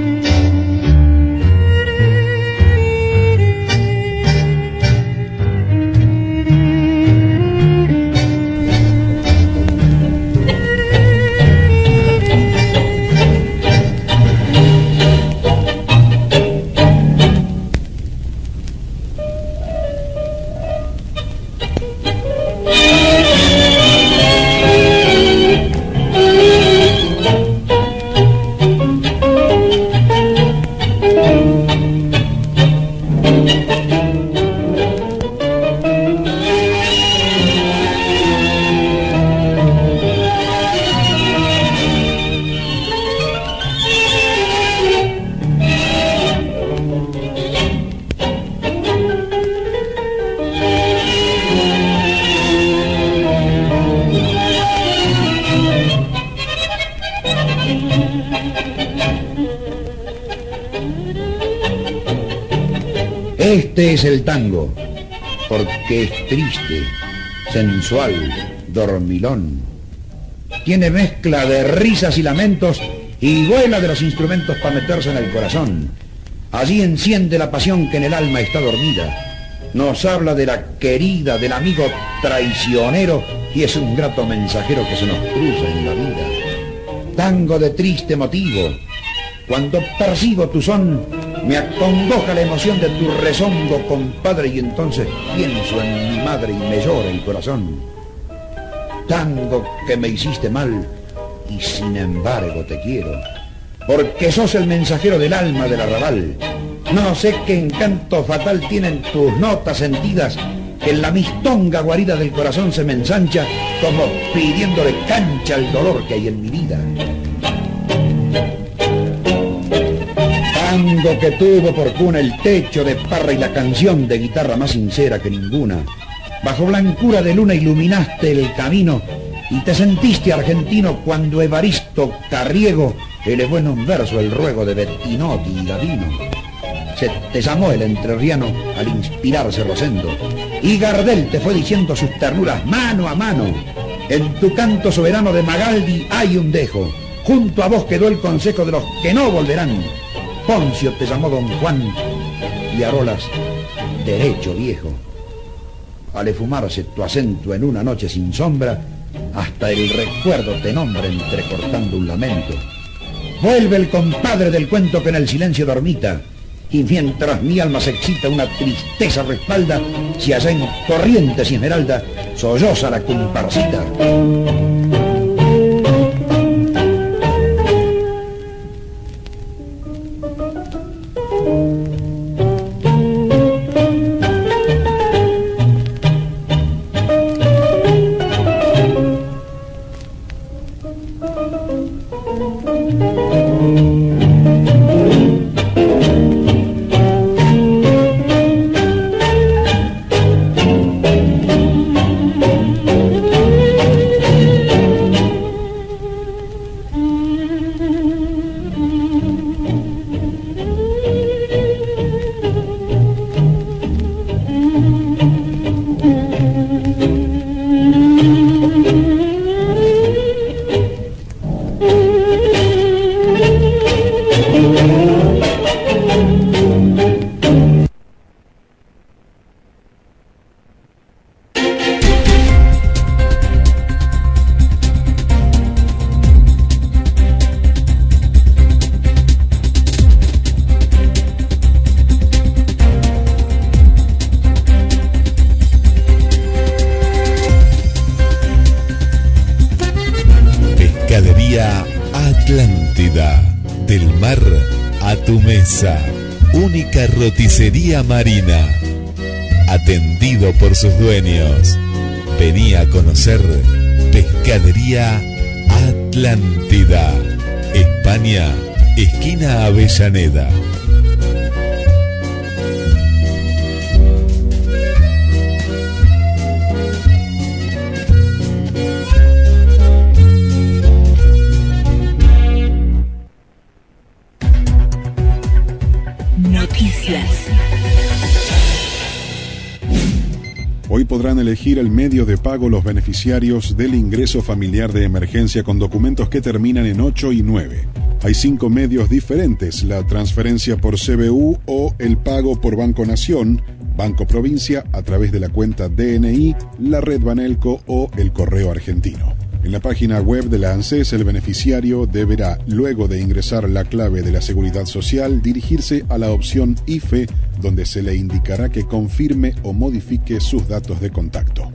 Speaker 10: Es el tango, porque es triste, sensual, dormilón. Tiene mezcla de risas y lamentos y vuela de los instrumentos para meterse en el corazón. Allí enciende la pasión que en el alma está dormida. Nos habla de la querida, del amigo traicionero y es un grato mensajero que se nos cruza en la vida. Tango de triste motivo. Cuando percibo tu son, me acongoja la emoción de tu rezongo, compadre, y entonces pienso en mi madre y me llora el corazón. tango que me hiciste mal y sin embargo te quiero. Porque sos el mensajero del alma del arrabal. No sé qué encanto fatal tienen tus notas sentidas que en la mistonga guarida del corazón se me ensancha como pidiéndole cancha al dolor que hay en mi vida. Tango que tuvo por cuna el techo de parra y la canción de guitarra más sincera que ninguna. Bajo blancura de luna iluminaste el camino y te sentiste argentino cuando Evaristo Carriego elevó en un verso el ruego de Bettinotti y Gavino. Se te llamó el entrerriano al inspirarse Rosendo y Gardel te fue diciendo sus ternuras mano a mano. En tu canto soberano de Magaldi hay un dejo. Junto a vos quedó el consejo de los que no volverán. Poncio te llamó Don Juan y Arolas, derecho viejo. Al esfumarse tu acento en una noche sin sombra, hasta el recuerdo te nombra entrecortando un lamento. Vuelve el compadre del cuento que en el silencio dormita, y mientras mi alma se excita una tristeza respalda, si allá en Corrientes y Esmeralda solloza la comparsita.
Speaker 11: Atlántida. España, esquina Avellaneda.
Speaker 12: Podrán elegir el medio de pago los beneficiarios del ingreso familiar de emergencia con documentos que terminan en 8 y 9. Hay cinco medios diferentes, la transferencia por CBU o el pago por Banco Nación, Banco Provincia a través de la cuenta DNI, la red Banelco o el correo argentino. En la página web de la ANSES, el beneficiario deberá, luego de ingresar la clave de la seguridad social, dirigirse a la opción IFE, donde se le indicará que confirme o modifique sus datos de contacto.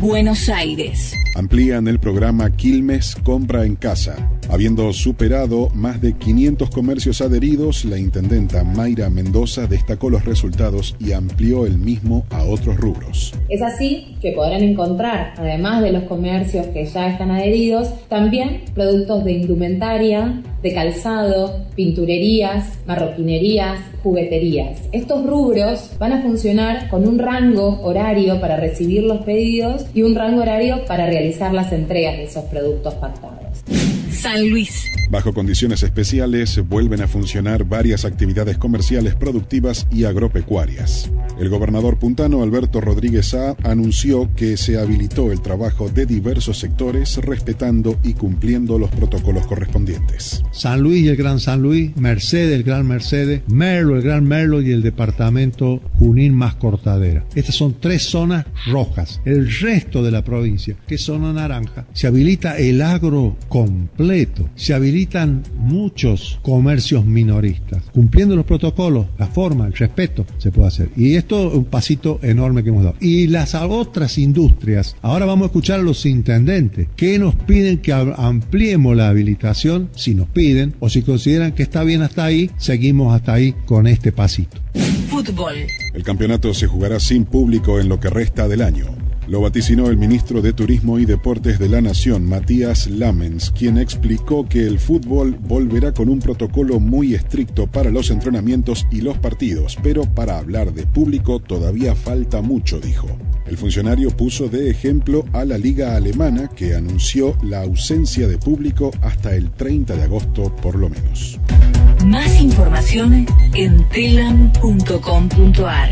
Speaker 13: Buenos Aires.
Speaker 12: Amplían el programa Quilmes Compra en Casa. Habiendo superado más de 500 comercios adheridos, la intendenta Mayra Mendoza destacó los resultados y amplió el mismo a otros rubros.
Speaker 14: Es así que podrán encontrar, además de los comercios que ya están adheridos, también productos de indumentaria, de calzado, pinturerías, marroquinerías, jugueterías. Estos rubros van a funcionar con un rango horario para recibir los pedidos y un rango horario para realizar las entregas de esos productos pactados.
Speaker 13: San Luis.
Speaker 12: Bajo condiciones especiales vuelven a funcionar varias actividades comerciales productivas y agropecuarias. El gobernador puntano Alberto Rodríguez A anunció que se habilitó el trabajo de diversos sectores respetando y cumpliendo los protocolos correspondientes.
Speaker 15: San Luis y el Gran San Luis, Mercedes, el Gran Mercedes, Merlo, el Gran Merlo y el departamento Junín más Cortadera. Estas son tres zonas rojas. El resto de la provincia, que es zona naranja, se habilita el agro completo completo. Se habilitan muchos comercios minoristas. Cumpliendo los protocolos, la forma, el respeto, se puede hacer. Y esto es un pasito enorme que hemos dado. Y las otras industrias, ahora vamos a escuchar a los intendentes, que nos piden que ampliemos la habilitación, si nos piden, o si consideran que está bien hasta ahí, seguimos hasta ahí con este pasito.
Speaker 13: Fútbol.
Speaker 12: El campeonato se jugará sin público en lo que resta del año. Lo vaticinó el ministro de Turismo y Deportes de la Nación, Matías Lamens, quien explicó que el fútbol volverá con un protocolo muy estricto para los entrenamientos y los partidos, pero para hablar de público todavía falta mucho, dijo. El funcionario puso de ejemplo a la liga alemana que anunció la ausencia de público hasta el 30 de agosto por lo menos.
Speaker 13: Más información en telam.com.ar.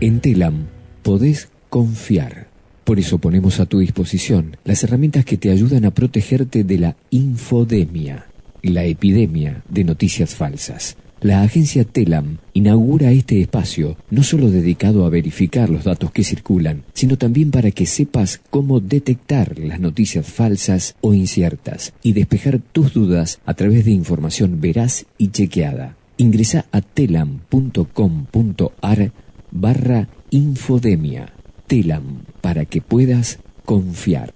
Speaker 7: En Telam podés confiar. Por eso ponemos a tu disposición las herramientas que te ayudan a protegerte de la infodemia, la epidemia de noticias falsas. La agencia Telam inaugura este espacio no solo dedicado a verificar los datos que circulan, sino también para que sepas cómo detectar las noticias falsas o inciertas y despejar tus dudas a través de información veraz y chequeada. Ingresa a telam.com.ar barra Infodemia. Telam, para que puedas confiar.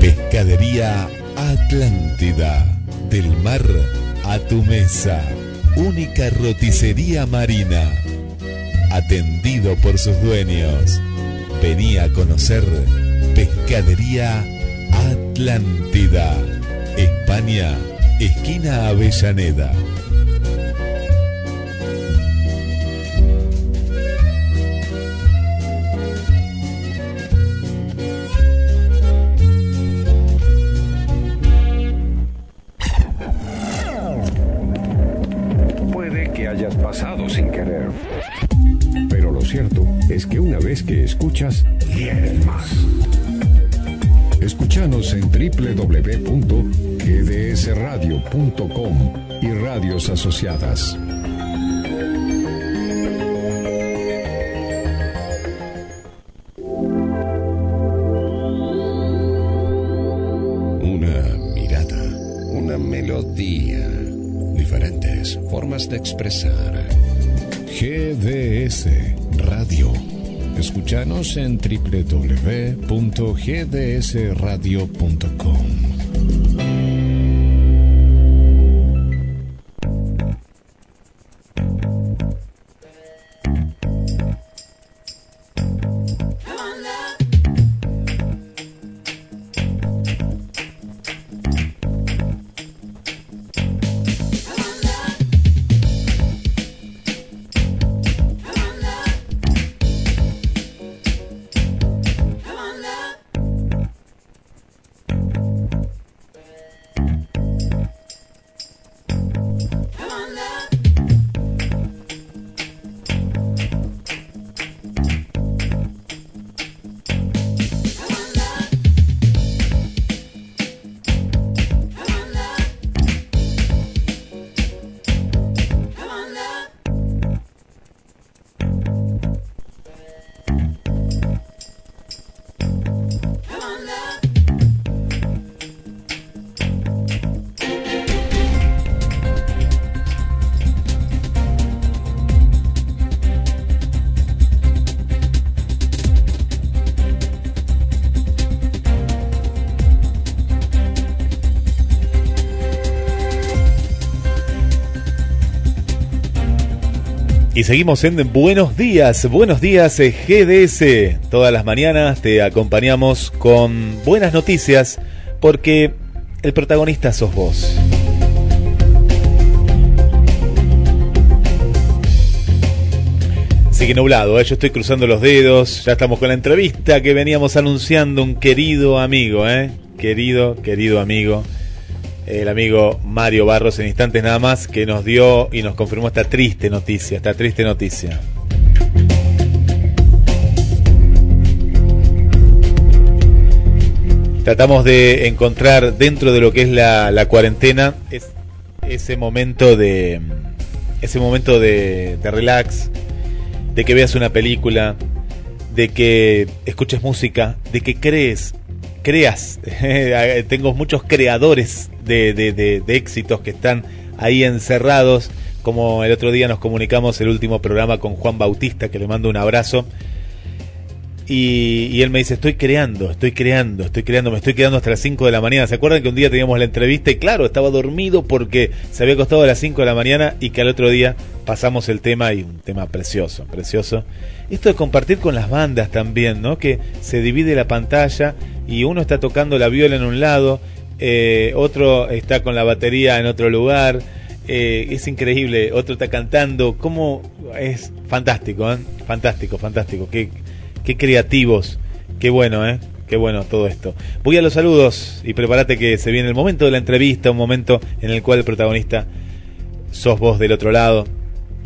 Speaker 11: Pescadería Atlántida. Del mar a tu mesa. Única roticería marina. Atendido por sus dueños. Venía a conocer Pescadería Atlántida. España, esquina Avellaneda.
Speaker 16: Sin querer. Pero lo cierto es que una vez que escuchas, quieres más. Escúchanos en www.gdsradio.com y radios asociadas. En www.gdsradio.com.
Speaker 2: Y seguimos en Buenos Días, Buenos Días eh, GDS. Todas las mañanas te acompañamos con buenas noticias porque el protagonista sos vos. Sigue nublado, ¿eh? yo estoy cruzando los dedos, ya estamos con la entrevista que veníamos anunciando, un querido amigo, ¿eh? querido, querido amigo el amigo Mario Barros en instantes nada más, que nos dio y nos confirmó esta triste noticia, esta triste noticia. Tratamos de encontrar dentro de lo que es la, cuarentena ese momento de ese momento de, relax, de que veas una película, de que escuches música, de que crees creas. [laughs] Tengo muchos creadores de, de, de, éxitos que están ahí encerrados. Como el otro día nos comunicamos el último programa con Juan Bautista, que le mando un abrazo. Y, y, él me dice, estoy creando, estoy creando, estoy creando, me estoy quedando hasta las 5 de la mañana. ¿Se acuerdan que un día teníamos la entrevista y claro, estaba dormido porque se había acostado a las 5 de la mañana y que al otro día pasamos el tema y un tema precioso, precioso. Esto de compartir con las bandas también, ¿no? Que se divide la pantalla y uno está tocando la viola en un lado, eh, otro está con la batería en otro lugar. Eh, es increíble, otro está cantando, cómo es fantástico, ¿eh? fantástico, fantástico, qué, qué creativos, qué bueno, ¿eh? qué bueno todo esto. Voy a los saludos y prepárate que se viene el momento de la entrevista, un momento en el cual el protagonista sos vos del otro lado,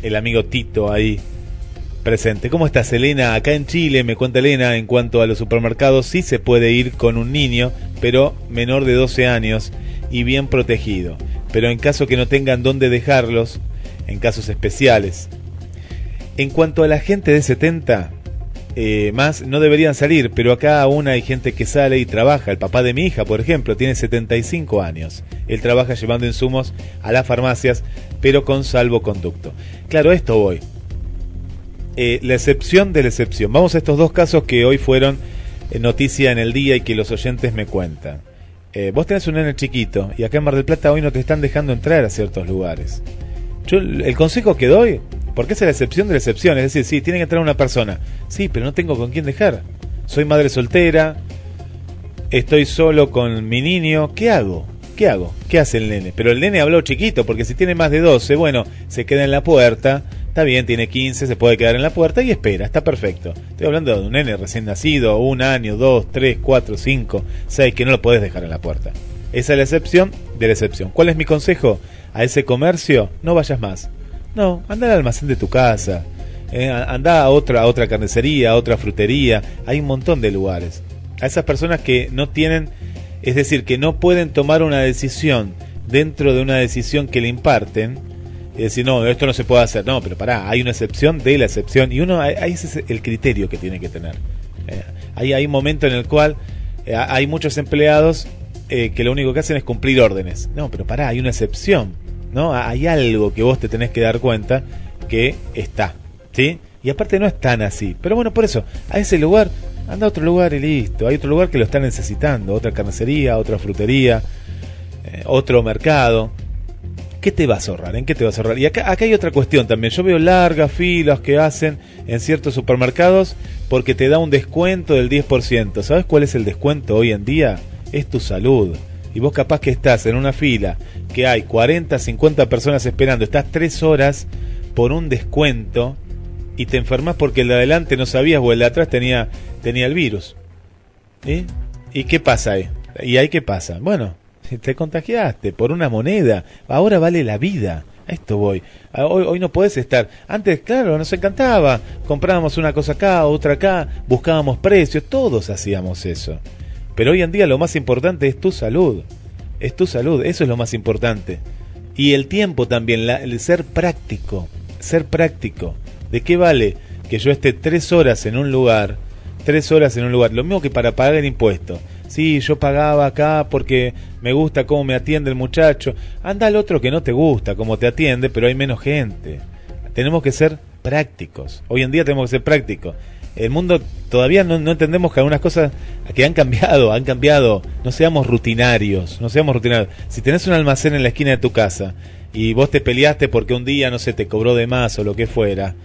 Speaker 2: el amigo Tito ahí presente. ¿Cómo estás, Elena? Acá en Chile, me cuenta Elena, en cuanto a los supermercados, sí se puede ir con un niño, pero menor de 12 años y bien protegido. Pero en caso que no tengan dónde dejarlos, en casos especiales. En cuanto a la gente de 70, eh, más no deberían salir, pero acá aún hay gente que sale y trabaja. El papá de mi hija, por ejemplo, tiene 75 años. Él trabaja llevando insumos a las farmacias, pero con salvoconducto. Claro, esto voy. Eh, la excepción de la excepción. Vamos a estos dos casos que hoy fueron eh, noticia en el día y que los oyentes me cuentan. Eh, vos tenés un nene chiquito y acá en Mar del Plata hoy no te están dejando entrar a ciertos lugares. Yo el consejo que doy, porque es la excepción de la excepción, es decir, sí, tiene que entrar una persona. Sí, pero no tengo con quién dejar. Soy madre soltera, estoy solo con mi niño, ¿qué hago? ¿Qué hago? ¿Qué hace el nene? Pero el nene habló chiquito, porque si tiene más de 12, bueno, se queda en la puerta, está bien, tiene 15, se puede quedar en la puerta y espera, está perfecto. Estoy hablando de un nene recién nacido, un año, dos, tres, cuatro, cinco, seis, que no lo puedes dejar en la puerta. Esa es la excepción de la excepción. ¿Cuál es mi consejo? A ese comercio no vayas más. No, anda al almacén de tu casa. Eh, anda a otra, a otra carnicería, a otra frutería. Hay un montón de lugares. A esas personas que no tienen, es decir, que no pueden tomar una decisión dentro de una decisión que le imparten, y decir, no, esto no se puede hacer. No, pero pará, hay una excepción de la excepción. Y uno, ahí ese es el criterio que tiene que tener. Eh, hay, hay un momento en el cual eh, hay muchos empleados eh, que lo único que hacen es cumplir órdenes. No, pero pará, hay una excepción. ¿no? Hay algo que vos te tenés que dar cuenta que está. ¿Sí? Y aparte no es tan así. Pero bueno, por eso, a ese lugar, anda a otro lugar y listo. Hay otro lugar que lo está necesitando. Otra carnicería, otra frutería, eh, otro mercado. ¿Qué te vas a ahorrar? ¿En qué te vas a ahorrar? Y acá, hay otra cuestión también. Yo veo largas filas que hacen en ciertos supermercados porque te da un descuento del 10%. ¿Sabes cuál es el descuento hoy en día? Es tu salud. Y vos capaz que estás en una fila que hay 40, 50 personas esperando, estás tres horas por un descuento y te enfermas porque el de adelante no sabías o el de atrás tenía, tenía el virus. ¿Y? ¿Y qué pasa ahí? ¿Y ahí qué pasa? Bueno, te contagiaste por una moneda, ahora vale la vida. A esto voy. Hoy, no podés estar. Antes, claro, nos encantaba. Comprábamos una cosa acá, otra acá, buscábamos precios, todos hacíamos eso. Pero hoy en día lo más importante es tu salud. Es tu salud, eso es lo más importante. Y el tiempo también, el ser práctico. Ser práctico. ¿De qué vale que yo esté tres horas en un lugar? Tres horas en un lugar. Lo mismo que para pagar el impuesto. Sí, yo pagaba acá porque me gusta cómo me atiende el muchacho. Anda al otro que no te gusta cómo te atiende, pero hay menos gente. Tenemos que ser prácticos. Hoy en día tenemos que ser prácticos el mundo todavía no, no, entendemos que algunas cosas que han cambiado, han cambiado. No seamos rutinarios, no seamos rutinarios. Si tenés un almacén en la esquina de tu casa y vos te peleaste porque un día, no sé, te cobró de más o lo que fuera,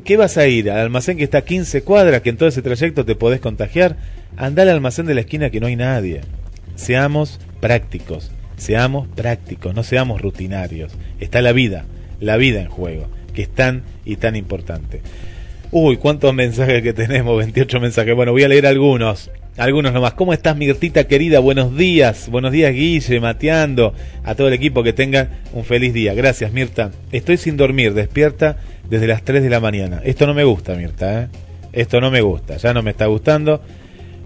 Speaker 2: ¿qué vas a ir? ¿Al almacén que está a 15 cuadras, que en todo ese trayecto te podés contagiar? Anda al almacén de la esquina que no hay nadie. Seamos prácticos, seamos prácticos, no seamos rutinarios. Está la vida, la vida en juego, que es tan y tan importante. Uy, cuántos mensajes que tenemos, [laughs] 28 mensajes. Bueno, voy a leer algunos. Algunos nomás. ¿Cómo estás, Mirtita querida? Buenos días. Buenos días, Guille, Mateando. A todo el equipo que tengan un feliz día. Gracias, Mirta. Estoy sin dormir, despierta desde las 3 de la mañana. Esto no me gusta, Mirta. ¿eh? Esto no me gusta. Ya no me está gustando.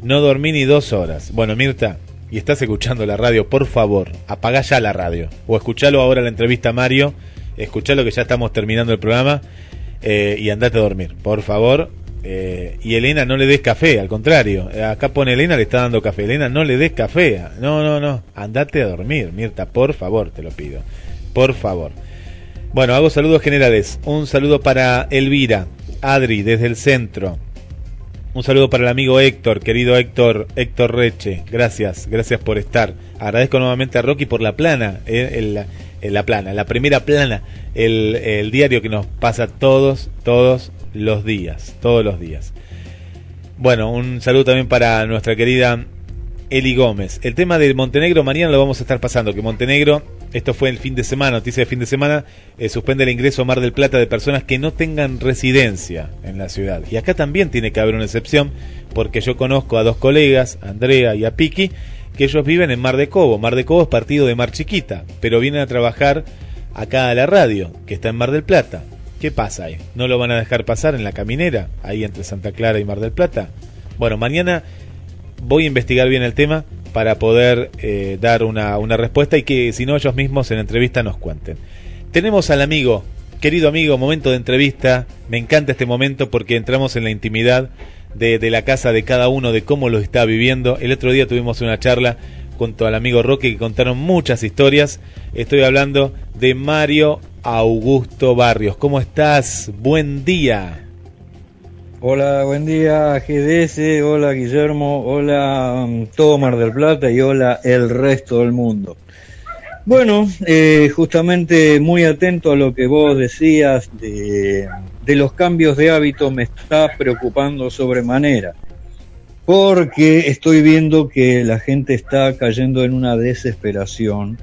Speaker 2: No dormí ni dos horas. Bueno, Mirta, y estás escuchando la radio, por favor, apaga ya la radio. O escuchalo ahora la entrevista a Mario. Escuchalo que ya estamos terminando el programa eh, y andate a dormir. Por favor, Eh, y Elena no le des café, al contrario. Eh, Acá pone Elena, le está dando café. Elena, no le des café. No, no, no. Andate a dormir, Mirta, por favor, te lo pido. Por favor. Bueno, hago saludos generales. Un saludo para Elvira, Adri, desde el centro. Un saludo para el amigo Héctor, querido Héctor, Héctor Reche. Gracias, gracias por estar. Agradezco nuevamente a Rocky por la plana, eh, el- el- la plana, la primera plana, el, el diario que nos pasa todos, todos los días, todos los días. Bueno, un saludo también para nuestra querida Eli Gómez. El tema de Montenegro mañana lo vamos a estar pasando, que Montenegro, esto fue el fin de semana, noticia de fin de semana, eh, suspende el ingreso a Mar del Plata de personas que no tengan residencia en la ciudad. Y acá también tiene que haber una excepción, porque yo conozco a dos colegas, Andrea y a Piki, que ellos viven en Mar de Cobo. Mar de Cobo es partido de Mar Chiquita, pero vienen a trabajar acá a la radio, que está en Mar del Plata. ¿Qué pasa ahí? ¿No lo van a dejar pasar en la caminera, ahí entre Santa Clara y Mar del Plata? Bueno, mañana voy a investigar bien el tema para poder eh, dar una, una respuesta y que si no ellos mismos en entrevista nos cuenten. Tenemos al amigo, querido amigo, momento de entrevista. Me encanta este momento porque entramos en la intimidad de, de la casa de cada uno, de cómo lo está viviendo. El otro día tuvimos una charla junto al amigo Roque que contaron muchas historias. Estoy hablando de Mario Augusto Barrios. ¿Cómo estás? Buen día.
Speaker 6: Hola, buen día GDS, hola Guillermo, hola um, todo Mar del Plata y hola el resto del mundo. Bueno, eh, justamente muy atento a lo que vos decías de, de los cambios de hábito me está preocupando sobremanera, porque estoy viendo que la gente está cayendo en una desesperación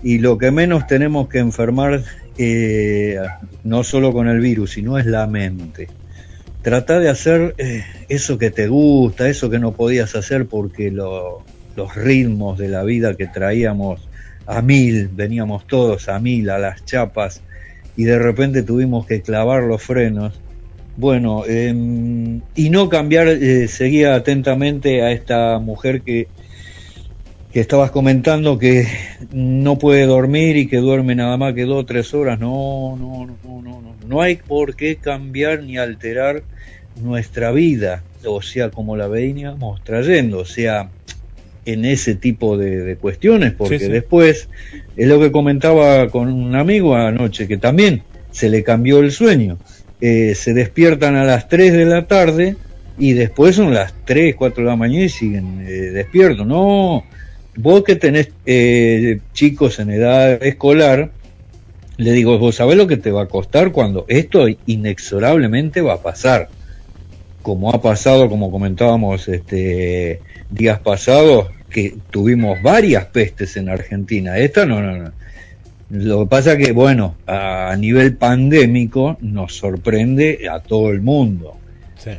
Speaker 6: y lo que menos tenemos que enfermar eh, no solo con el virus, sino es la mente trata de hacer eh, eso que te gusta, eso que no podías hacer porque lo- los ritmos de la vida que traíamos a mil, veníamos todos a mil, a las chapas, y de repente tuvimos que clavar los frenos. Bueno, em, y no cambiar, eh, seguía atentamente a esta mujer que, que estabas comentando que no puede dormir y que duerme nada más que dos o tres horas. No, no, no, no, no, no. Hay por qué cambiar ni alterar nuestra vida, o sea, como la veníamos trayendo, o sea, en ese tipo de, de cuestiones, porque
Speaker 2: Sí, sí.
Speaker 6: después es lo que comentaba con un amigo anoche, que también se le cambió el sueño. Eh, se despiertan a las 3 de la tarde y después son las 3, 4 de la mañana y siguen eh, despiertos. No, vos que tenés eh, chicos en edad escolar, le digo, vos sabés lo que te va a costar cuando esto inexorablemente va a pasar. Como ha pasado, como comentábamos este, días pasados, que tuvimos varias pestes en Argentina. Esta no, no, no. Lo que pasa que, bueno, a nivel pandémico nos sorprende a todo el mundo.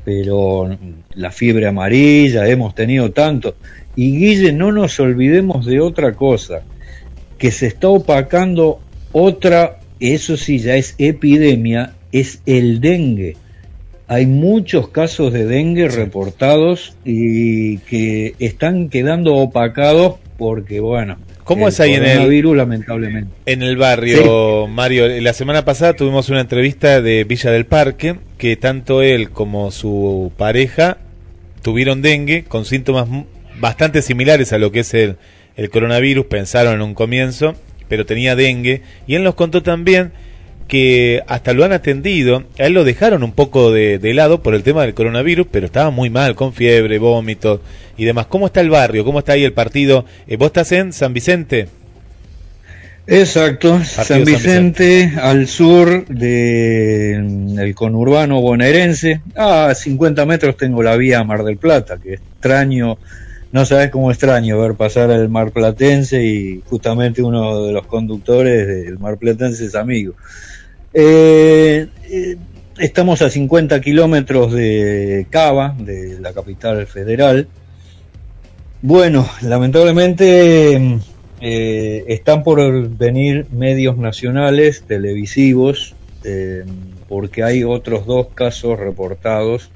Speaker 6: Pero la fiebre amarilla, hemos tenido tanto. Y Guille, no nos olvidemos de otra cosa, que se está opacando otra, eso sí ya es epidemia, es el dengue. Hay muchos casos de dengue reportados y que están quedando opacados porque, bueno,
Speaker 2: ¿Cómo
Speaker 6: el
Speaker 2: es ahí en el-
Speaker 6: lamentablemente.
Speaker 2: En el barrio, Mario, la semana pasada tuvimos una entrevista de Villa del Parque, que tanto él como su pareja tuvieron dengue con síntomas bastante similares a lo que es el, el coronavirus, pensaron en un comienzo, pero tenía dengue, y él nos contó también que hasta lo han atendido, a él lo dejaron un poco de, de lado por el tema del coronavirus, pero estaba muy mal, con fiebre, vómitos y demás. ¿Cómo está el barrio? ¿Cómo está ahí el partido? Eh, ¿Vos estás en San Vicente?
Speaker 6: Exacto, San Vicente, al sur del conurbano bonaerense. A 50 metros tengo la vía Mar del Plata, que extraño, no sabes cómo extraño ver pasar el Mar Platense y justamente uno de los conductores del Mar Platense es amigo. Eh, eh, estamos a 50 kilómetros de Cava, de la capital federal. Bueno, lamentablemente eh, están por venir medios nacionales, televisivos, porque hay otros dos casos reportados.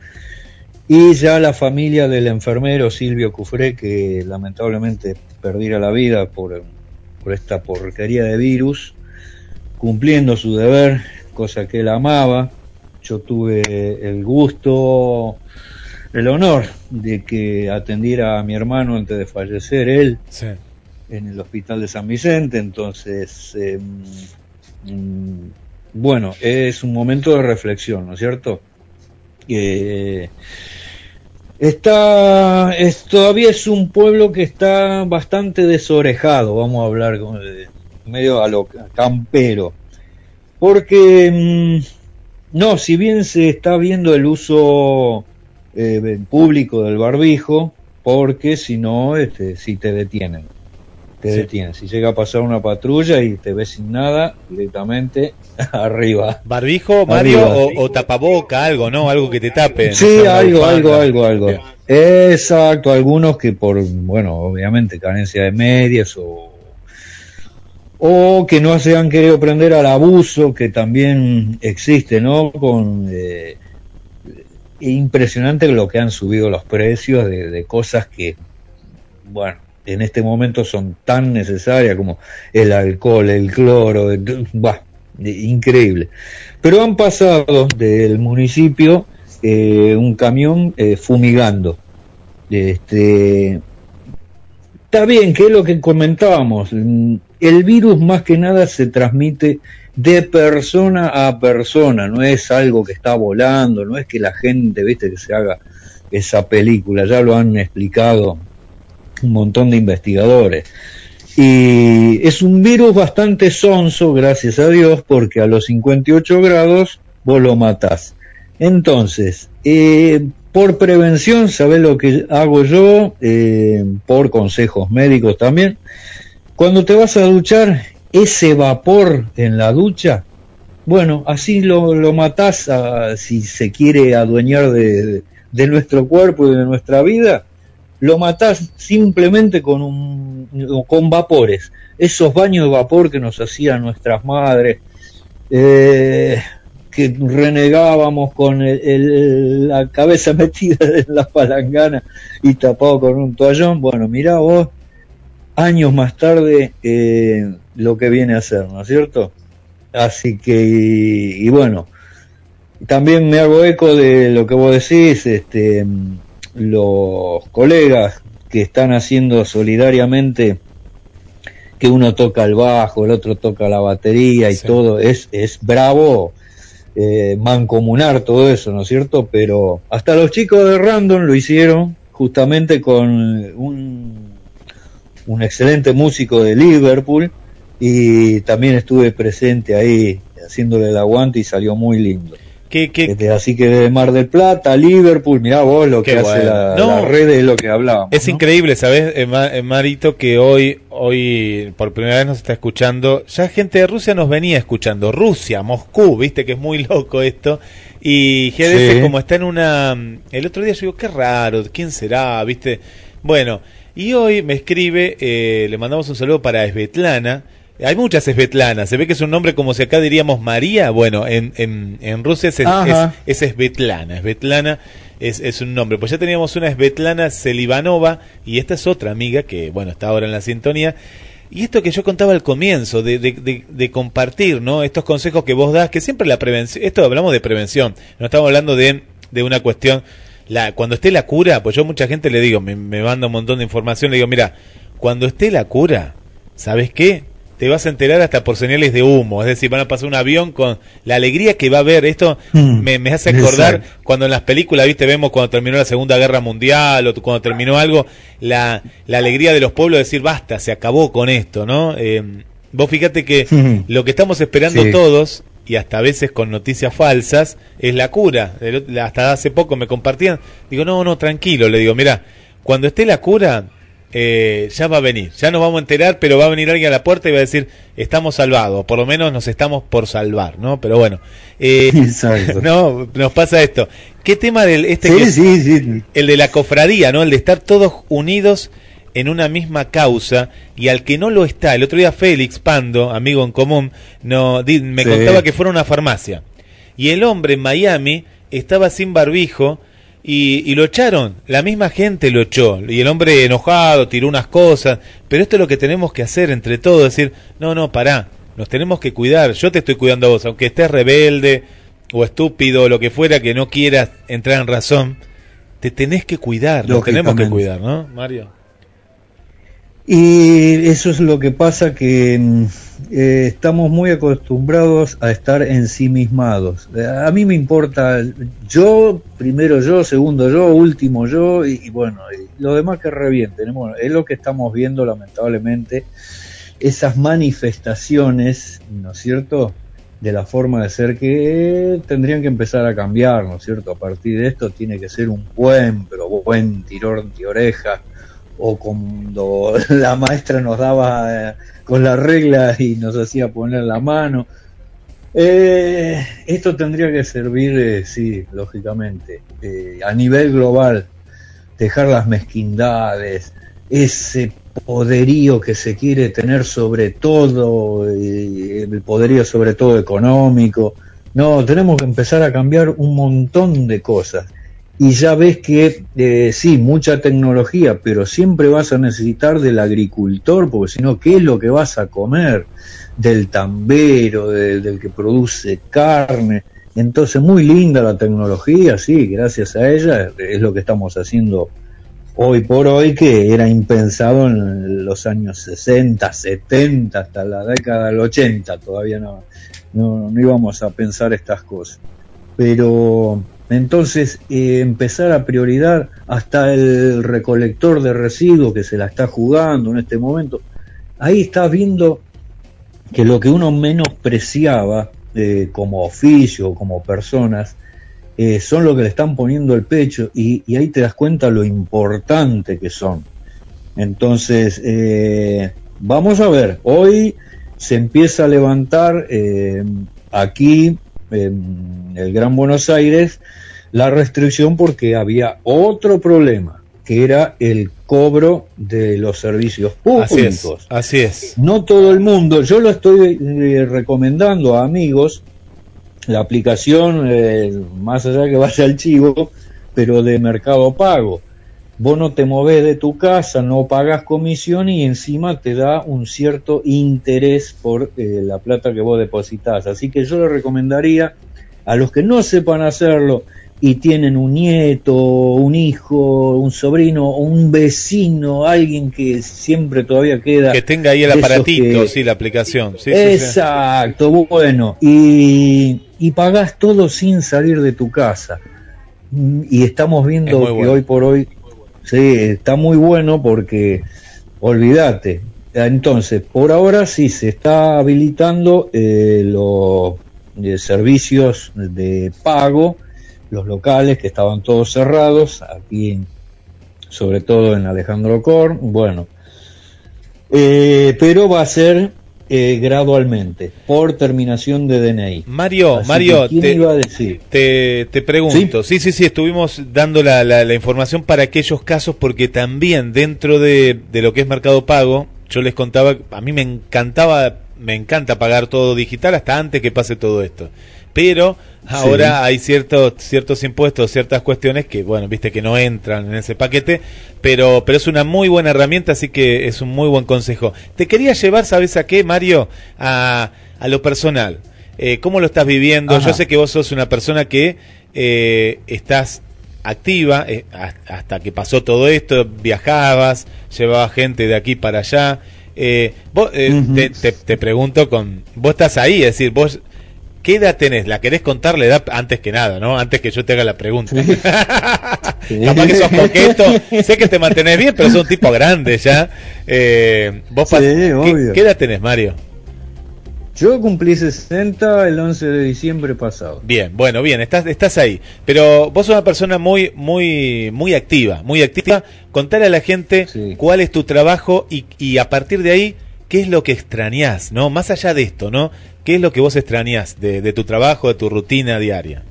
Speaker 6: Y ya la familia del enfermero Silvio Cufré, que lamentablemente perdiera la vida por, por esta porquería de virus, cumpliendo su deber, cosa que él amaba, yo tuve el gusto, el honor de que atendiera a mi hermano antes de fallecer él
Speaker 2: Sí.
Speaker 6: en el hospital de San Vicente, entonces, eh, mm, bueno, es un momento de reflexión, ¿no es cierto? Eh, está, es, todavía es un pueblo que está bastante desorejado, vamos a hablar con, eh, medio a lo campero, porque, mm, no, si bien se está viendo el uso eh, público del barbijo, porque si no, este, si te detienen te
Speaker 2: Sí.
Speaker 6: detienen. Si llega a pasar una patrulla y te ves sin nada, directamente [laughs] arriba.
Speaker 2: Barbijo, Mario,
Speaker 6: Arriba.
Speaker 2: o, o tapaboca, algo, ¿no? Algo que te tape.
Speaker 6: Sí,
Speaker 2: no
Speaker 6: algo, algo, algo, algo.
Speaker 2: Bien.
Speaker 6: Exacto, algunos que por, bueno, obviamente carencia de medias o, o que no se han querido prender al abuso que también existe, ¿no? Con eh, impresionante lo que han subido los precios de, cosas que, bueno, en este momento son tan necesarias como el alcohol, el cloro, de- increíble. Pero han pasado del municipio eh, un camión eh, fumigando. Este, está bien, que es lo que comentábamos. El virus más que nada se transmite de persona a persona, no es algo que está volando, no es que la gente, viste, que se haga esa película, ya lo han explicado un montón de investigadores. Y es un virus bastante sonso, gracias a Dios, porque a los 58 grados vos lo matás. Entonces, eh, por prevención, ¿sabés lo que hago yo? Eh, por consejos médicos también. Cuando te vas a duchar, ese vapor en la ducha, bueno, así lo, lo matás a- si se quiere adueñar de, de nuestro cuerpo y de nuestra vida, lo matás simplemente con un con vapores, esos baños de vapor que nos hacían nuestras madres, eh, que renegábamos con el- el- la cabeza [laughs] metida en la palangana y tapado con un toallón, bueno, mirá vos, años más tarde eh, lo que viene a ser, ¿no es cierto? Así que, y, y bueno, también me hago eco de lo que vos decís, este, los colegas que están haciendo solidariamente que uno toca el bajo, el otro toca la batería y todo, es, es bravo eh, mancomunar todo eso, ¿no es cierto? Pero hasta los chicos de Random lo hicieron justamente con un, un excelente músico de Liverpool y también estuve presente ahí haciéndole el aguante y salió muy lindo. Este, así que de Mar del Plata, Liverpool, mirá vos lo
Speaker 2: Qué
Speaker 6: que hace la,
Speaker 2: No.
Speaker 6: la red es lo que hablábamos.
Speaker 2: Es increíble, ¿sabes, Ma- Marito? Que hoy, hoy por primera vez nos está escuchando. Ya gente de Rusia nos venía escuchando. Rusia, Moscú, viste que es muy loco esto. Y
Speaker 6: Sí.
Speaker 2: como está en una. El otro día yo digo, qué raro, ¿quién será? ¿Viste? Bueno, y hoy me escribe, eh, le mandamos un saludo para Svetlana. Hay muchas Svetlanas, se ve que es un nombre como si acá diríamos María, bueno, en, en, en Rusia es, es, es Svetlana, Svetlana es, es un nombre, pues ya teníamos una Svetlana Selivanova y esta es otra amiga que, bueno, está ahora en la sintonía. Y esto que yo contaba al comienzo, de, de, de, de compartir, ¿no? Estos consejos que vos das, que siempre la prevención, esto hablamos de prevención, no estamos hablando de, de una cuestión, la, cuando esté la cura, pues yo mucha gente le digo, me, me manda un montón de información, le digo, mira, cuando esté la cura, ¿sabes qué? Te vas a enterar hasta por señales de humo, es decir, van a pasar un avión con la alegría que va a haber. Esto
Speaker 6: Mm,
Speaker 2: me, me hace acordar
Speaker 6: exacto.
Speaker 2: cuando en las películas, viste, vemos cuando terminó la Segunda Guerra Mundial o cuando terminó algo, la, la alegría de los pueblos de decir, basta, se acabó con esto, ¿no? Eh, vos fíjate que [laughs] lo que estamos esperando
Speaker 6: Sí.
Speaker 2: todos, y hasta a veces con noticias falsas, es la cura. El- Hasta hace poco me compartían, digo, no, no, tranquilo, le digo, mira, cuando esté la cura, eh, ya va a venir, ya nos vamos a enterar, pero va a venir alguien a la puerta y va a decir, estamos salvados, por lo menos nos estamos por salvar, ¿no? Pero bueno, eh, [laughs] [laughs] no, nos pasa esto. ¿Qué tema del este
Speaker 6: Sí,
Speaker 2: que
Speaker 6: sí, sí.
Speaker 2: el de la cofradía, ¿no? El de estar todos unidos en una misma causa y al que no lo está, el otro día Félix Pando, amigo en común, no, me
Speaker 6: Sí.
Speaker 2: contaba que fuera a una farmacia y el hombre en Miami estaba sin barbijo y, y lo echaron, la misma gente lo echó y el hombre enojado tiró unas cosas, pero esto es lo que tenemos que hacer entre todos, decir, no, no, pará, nos tenemos que cuidar, yo te estoy cuidando a vos, aunque estés rebelde, o estúpido o lo que fuera que no quieras entrar en razón, te tenés que cuidar, nos tenemos que cuidar, ¿no, Mario?
Speaker 6: Y eso es lo que pasa que mm, eh, estamos muy acostumbrados a estar ensimismados. Eh, A mí me importa yo, primero yo, segundo yo, último yo y, bueno, y lo demás que revienten. Bueno, es lo que estamos viendo lamentablemente, esas manifestaciones, ¿no es cierto? De la forma de ser que tendrían que empezar a cambiar, ¿no es cierto? A partir de esto tiene que ser un buen, pero buen tirón de orejas o cuando [laughs] la maestra nos daba eh, con la regla y nos hacía poner la mano. Eh, esto tendría que servir, eh, sí, lógicamente, eh, a nivel global, dejar las mezquindades, ese poderío que se quiere tener sobre todo, el poderío sobre todo económico. No, tenemos que empezar a cambiar un montón de cosas y ya ves que eh, sí, mucha tecnología, pero siempre vas a necesitar del agricultor, porque si no, ¿qué es lo que vas a comer? Del tambero, de- del que produce carne. Entonces, muy linda la tecnología, sí, gracias a ella es lo que estamos haciendo hoy por hoy, que era impensado en los años 60, 70, hasta la década del 80, todavía no, no, no íbamos a pensar estas cosas pero entonces eh, empezar a prioridad hasta el recolector de residuos que se la está jugando en este momento, ahí está viendo que lo que uno menospreciaba eh, como oficio, como personas, eh, son lo que le están poniendo el pecho y, ahí te das cuenta lo importante que son. Entonces, vamos a ver, hoy se empieza a levantar aquí en el Gran Buenos Aires la restricción porque había otro problema, que era el cobro de los servicios
Speaker 2: Así es,
Speaker 6: públicos.
Speaker 2: así es.
Speaker 6: No todo el mundo, yo lo estoy eh, recomendando a amigos, la aplicación, eh, más allá que vaya al chivo, pero de mercado pago. Vos no te movés de tu casa, no pagas comisión y encima te da un cierto interés por eh, la plata que vos depositas. Así que yo le recomendaría a los que no sepan hacerlo y tienen un nieto, un hijo, un sobrino, un vecino, alguien que siempre todavía queda.
Speaker 2: Que tenga ahí el aparatito,
Speaker 6: que-
Speaker 2: sí, la aplicación. Sí, sí, sí.
Speaker 6: Exacto, bueno, y, y pagás todo sin salir de tu casa. Y estamos viendo
Speaker 2: Es
Speaker 6: que
Speaker 2: bueno.
Speaker 6: hoy por hoy, sí, está muy bueno porque, olvídate, entonces, por ahora sí se está habilitando eh, los eh, servicios de pago, los locales que estaban todos cerrados, aquí sobre todo en Alejandro Korn, bueno, eh, pero va a ser eh, gradualmente, por terminación de DNI.
Speaker 2: Mario,
Speaker 6: Así
Speaker 2: Mario,
Speaker 6: que, ¿quién
Speaker 2: te,
Speaker 6: iba a decir?
Speaker 2: te, te pregunto, sí, sí, sí, estuvimos dando la, la, la información para aquellos casos porque también dentro de, de lo que es Mercado Pago, yo les contaba, a mí me encantaba, me encanta pagar todo digital hasta antes que pase todo esto. Pero ahora
Speaker 6: Sí.
Speaker 2: hay ciertos ciertos impuestos, ciertas cuestiones que, bueno, viste que no entran en ese paquete, pero pero es una muy buena herramienta, así que es un muy buen consejo. Te quería llevar, ¿sabes a qué, Mario? A, a lo personal. Eh, ¿Cómo lo estás viviendo?
Speaker 6: Ajá.
Speaker 2: Yo sé que vos sos una persona que eh, estás activa eh, has- hasta que pasó todo esto, viajabas, llevabas gente de aquí para allá. Eh, vos, eh,
Speaker 6: Ujú.
Speaker 2: te, te- te pregunto con, vos estás ahí, es decir, vos, ¿qué edad tenés? ¿La querés contar la edad antes que nada, no? Antes que yo te haga la pregunta. [laughs] Capaz que sos coqueto, sé que te mantenés bien, pero sos un tipo grande ya. Eh, vos
Speaker 6: Sí,
Speaker 2: ¿qué, qué edad tenés, Mario?
Speaker 6: Yo cumplí 60 el 11 de diciembre pasado.
Speaker 2: Bien, bueno, bien, estás, estás ahí. Pero vos sos una persona muy, muy, muy activa, muy activa. Contale a la gente cuál es tu trabajo y, y a partir de ahí, qué es lo que extrañás, ¿no? Más allá de esto, ¿no? ¿Qué es lo que vos extrañás de, de tu trabajo, de tu rutina diaria?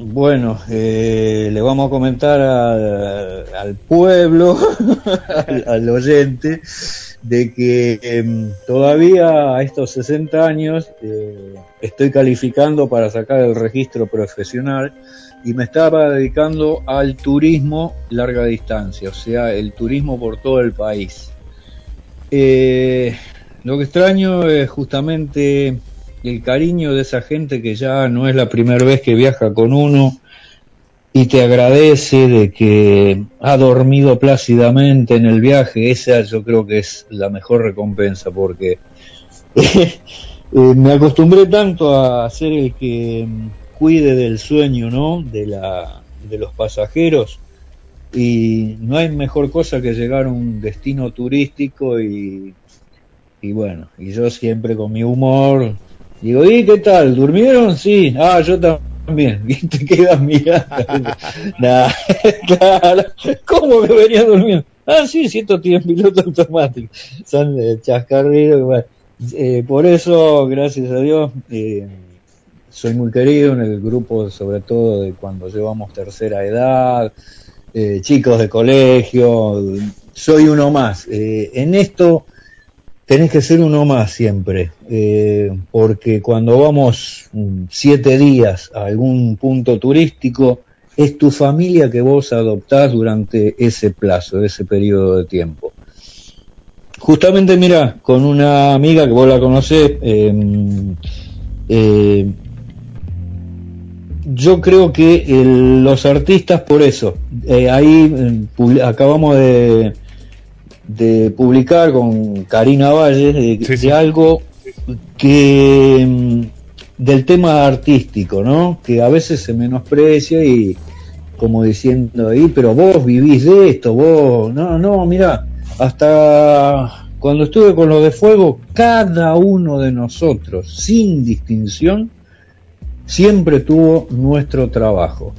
Speaker 6: Bueno, eh, le vamos a comentar al pueblo, [laughs] al, al oyente, de que em, todavía a estos 60 años eh, estoy calificando para sacar el registro profesional y me estaba dedicando al turismo larga distancia, o sea, el turismo por todo el país. Eh, lo que extraño es justamente el cariño de esa gente que ya no es la primera vez que viaja con uno y te agradece de que ha dormido plácidamente en el viaje, esa yo creo que es la mejor recompensa porque [laughs] eh, me acostumbré tanto a ser el que mm, cuide del sueño, ¿no? De la de los pasajeros y no hay mejor cosa que llegar a un destino turístico y y bueno, y yo siempre con mi humor digo, ¿y qué tal? ¿Durmieron? Sí. Ah, yo también. [laughs] Y te quedas mirando. [laughs] nah, [laughs] claro. ¿Cómo que venía durmiendo? Ah, sí, sí, esto tiene piloto automático. Son eh, chascarrillos. bueno. Eh, por eso, gracias a Dios, eh, soy muy querido en el grupo, sobre todo de cuando llevamos tercera edad, eh, chicos de colegio, soy uno más. Eh, en esto tenés que ser uno más siempre, eh, porque cuando vamos mm, siete días a algún punto turístico, es tu familia que vos adoptás durante ese plazo, ese periodo de tiempo. Justamente, mira, con una amiga que vos la conocés, eh, yo creo que el- los artistas, por eso, eh, ahí eh, acabamos de, de publicar con Karina Valle de, de algo que mm, del tema artístico, ¿no? Que a veces se menosprecia y como diciendo ahí, pero vos vivís de esto, vos, no, no, mira, hasta cuando estuve con lo de fuego, cada uno de nosotros, sin distinción, siempre tuvo nuestro trabajo.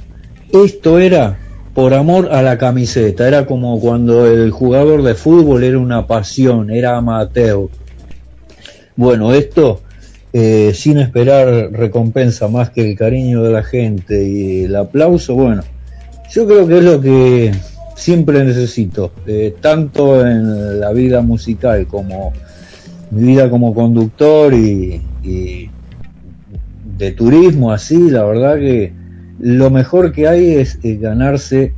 Speaker 6: Esto era por amor a la camiseta, era como cuando el jugador de fútbol era una pasión, era amateur. Bueno, esto eh, sin esperar recompensa más que el cariño de la gente y el aplauso, bueno, yo creo que es lo que siempre necesito, eh, tanto en la vida musical como mi vida como conductor y, y de turismo así, la verdad que lo mejor que hay es eh, ganarse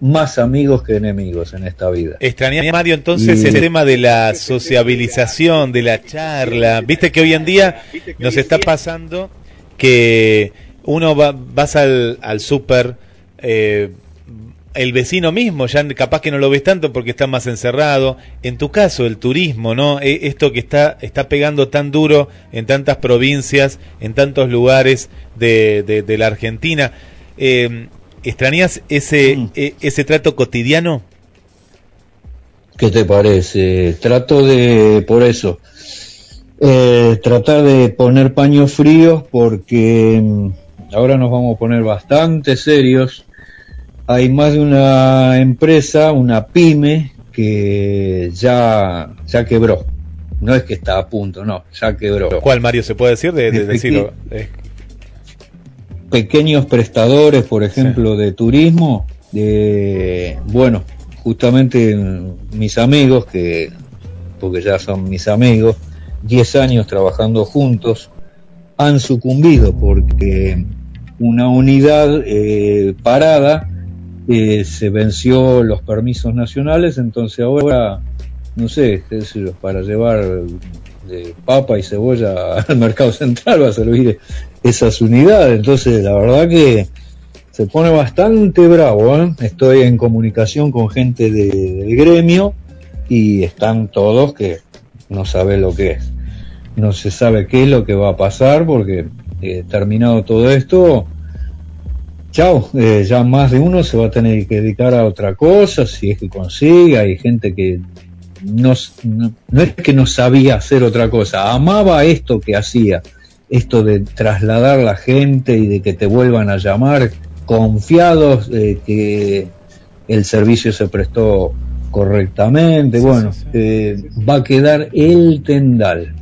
Speaker 6: más amigos que enemigos en esta vida.
Speaker 2: Extrañás, Mario, entonces
Speaker 6: Y-
Speaker 2: el tema de la sociabilización, de la charla. Viste que hoy en día nos está pasando que uno va, vas al, al súper, eh, el vecino mismo, ya capaz que no lo ves tanto porque está más encerrado. En tu caso, el turismo, ¿no? E- Esto que está, está pegando tan duro en tantas provincias, en tantos lugares de, de- de la Argentina. Eh, ¿Extrañas ese, e- ese trato cotidiano?
Speaker 6: ¿Qué te parece? Trato de, por eso, eh, tratar de poner paños fríos porque mm, ahora nos vamos a poner bastante serios. Hay más de una empresa, una pyme, que ya, ya quebró. No es que está a punto, no, ya quebró.
Speaker 2: ¿Cuál, Mario, se puede decir? De, decirlo. Eh,
Speaker 6: pequeños prestadores, por ejemplo, de turismo, de, bueno, justamente mis amigos, que, porque ya son mis amigos, 10 años trabajando juntos, han sucumbido porque una unidad eh, parada eh, se venció los permisos nacionales, entonces ahora, no sé, qué sé para llevar de papa y cebolla [laughs] al mercado central va a servir esas unidades. Entonces, la verdad que se pone bastante bravo. ¿eh? Estoy en comunicación con gente de- del gremio y están todos que no saben lo que es. No se sabe qué es lo que va a pasar porque eh, terminado todo esto, chao, eh, ya más de uno se va a tener que dedicar a otra cosa, si es que consigue, hay gente que no, no es que no sabía hacer otra cosa, amaba esto que hacía, esto de trasladar la gente y de que te vuelvan a llamar confiados de que el servicio se prestó correctamente, bueno, eh, va a quedar el tendal,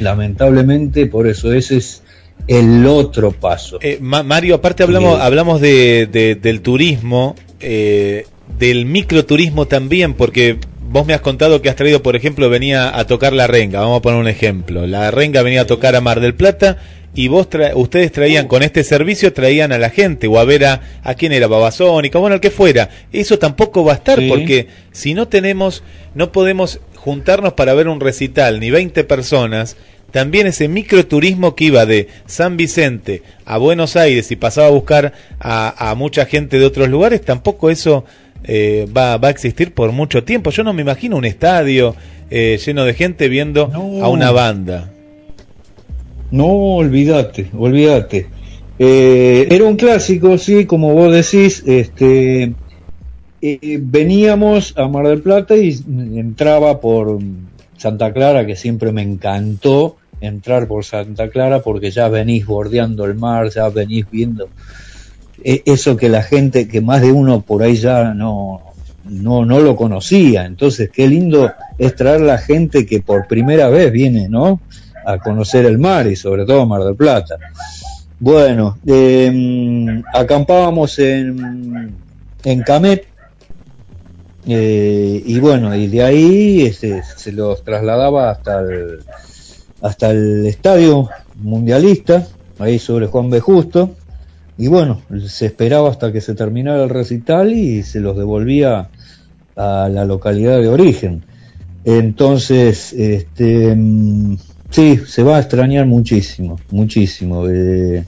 Speaker 6: lamentablemente, por eso ese es el otro paso.
Speaker 2: eh, Ma- Mario, aparte hablamos, hablamos de, de- del turismo, eh, del microturismo también, porque vos me has contado que has traído, por ejemplo, venía a tocar la renga, vamos a poner un ejemplo. La renga venía a tocar a Mar del Plata y vos tra- ustedes traían con este servicio, traían a la gente o a ver a, a quién era Babasónica, bueno, al que fuera. Eso tampoco va a estar
Speaker 6: Sí.
Speaker 2: porque si no tenemos, no podemos juntarnos para ver un recital, ni 20 personas, también ese microturismo que iba de San Vicente a Buenos Aires y pasaba a buscar a, a mucha gente de otros lugares, tampoco eso eh, va, va a existir por mucho tiempo. Yo no me imagino un estadio eh, lleno de gente viendo a una banda.
Speaker 6: No, olvídate, olvídate. Eh, era un clásico, sí, como vos decís, este, eh, veníamos a Mar del Plata y entraba por Santa Clara, que siempre me encantó entrar por Santa Clara porque ya venís bordeando el mar, ya venís viendo eh, eso que la gente, que más de uno por ahí ya no, no, no lo conocía. Entonces, qué lindo es traer la gente que por primera vez viene, ¿no? A conocer el mar y sobre todo Mar del Plata. Bueno, eh, acampábamos en, en Camet eh, y bueno, y de ahí este, se los trasladaba hasta el, hasta el estadio mundialista, ahí sobre Juan B. Justo, y bueno, se esperaba hasta que se terminara el recital y se los devolvía a la localidad de origen. Entonces, este, mm, sí, se va a extrañar muchísimo, muchísimo. eh,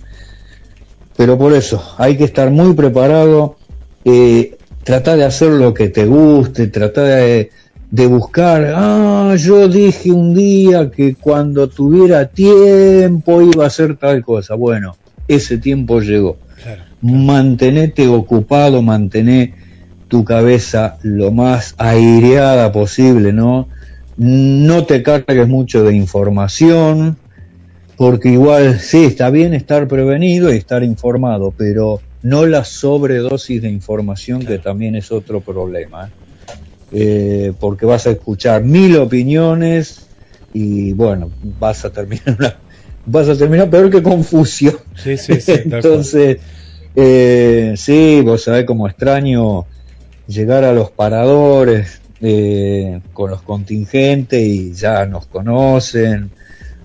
Speaker 6: pero por eso, hay que estar muy preparado, eh, tratar de hacer lo que te guste, tratar de, de buscar, ah, yo dije un día que cuando tuviera tiempo iba a hacer tal cosa. Bueno, ese tiempo llegó. Mantenete ocupado, mantené tu cabeza lo más aireada posible, ¿no? No te cargues mucho de información, porque igual sí, está bien estar prevenido y estar informado, pero no la sobredosis de información que también es otro problema. ¿eh? Eh, porque vas a escuchar mil opiniones y bueno, vas a terminar una- vas a terminar peor que Confucio.
Speaker 2: Sí, sí, sí.
Speaker 6: Entonces, eh, sí, vos sabés como extraño llegar a los paradores eh, con los contingentes y ya nos conocen.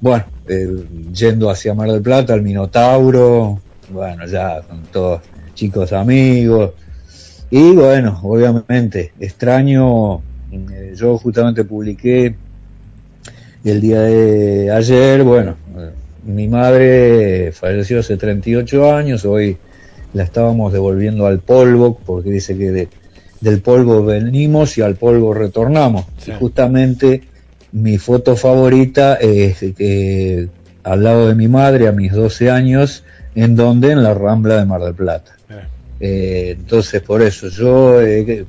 Speaker 6: Bueno, eh, yendo hacia Mar del Plata, al Minotauro, bueno, ya con todos chicos amigos. Y bueno, obviamente, extraño, eh, yo justamente publiqué el día de ayer, bueno, eh, mi madre falleció hace 38 años, hoy la estábamos devolviendo al polvo, porque dice que de- del polvo venimos y al polvo retornamos. Y justamente mi foto favorita es eh, al lado de mi madre a mis 12 años, en donde en la Rambla de Mar del Plata. Eh, entonces, por eso yo eh,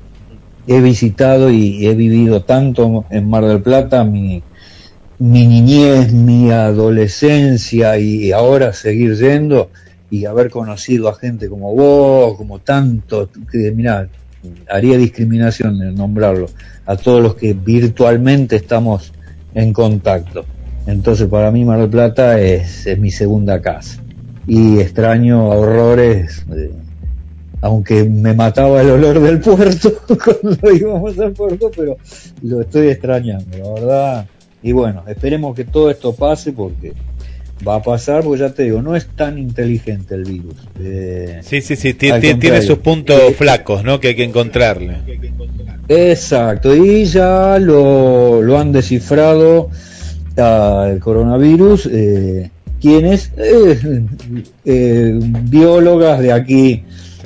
Speaker 6: he visitado y he vivido tanto en Mar del Plata mi, mi niñez, mi adolescencia y ahora seguir yendo y haber conocido a gente como vos, como tanto, que mira, haría discriminación de nombrarlo, a todos los que virtualmente estamos en contacto. Entonces para mí Mar del Plata es, es mi segunda casa y extraño a horrores, aunque me mataba el olor del puerto [laughs] cuando íbamos al puerto, pero lo estoy extrañando, la verdad. Y bueno, esperemos que todo esto pase porque va a pasar, porque ya te digo, no es tan inteligente el virus. Eh,
Speaker 2: Sí, sí, sí, tiene sus puntos flacos, ¿no? Que hay que encontrarle.
Speaker 6: Exacto, y ya lo, lo han descifrado al coronavirus eh, quienes, eh, eh, biólogas de aquí,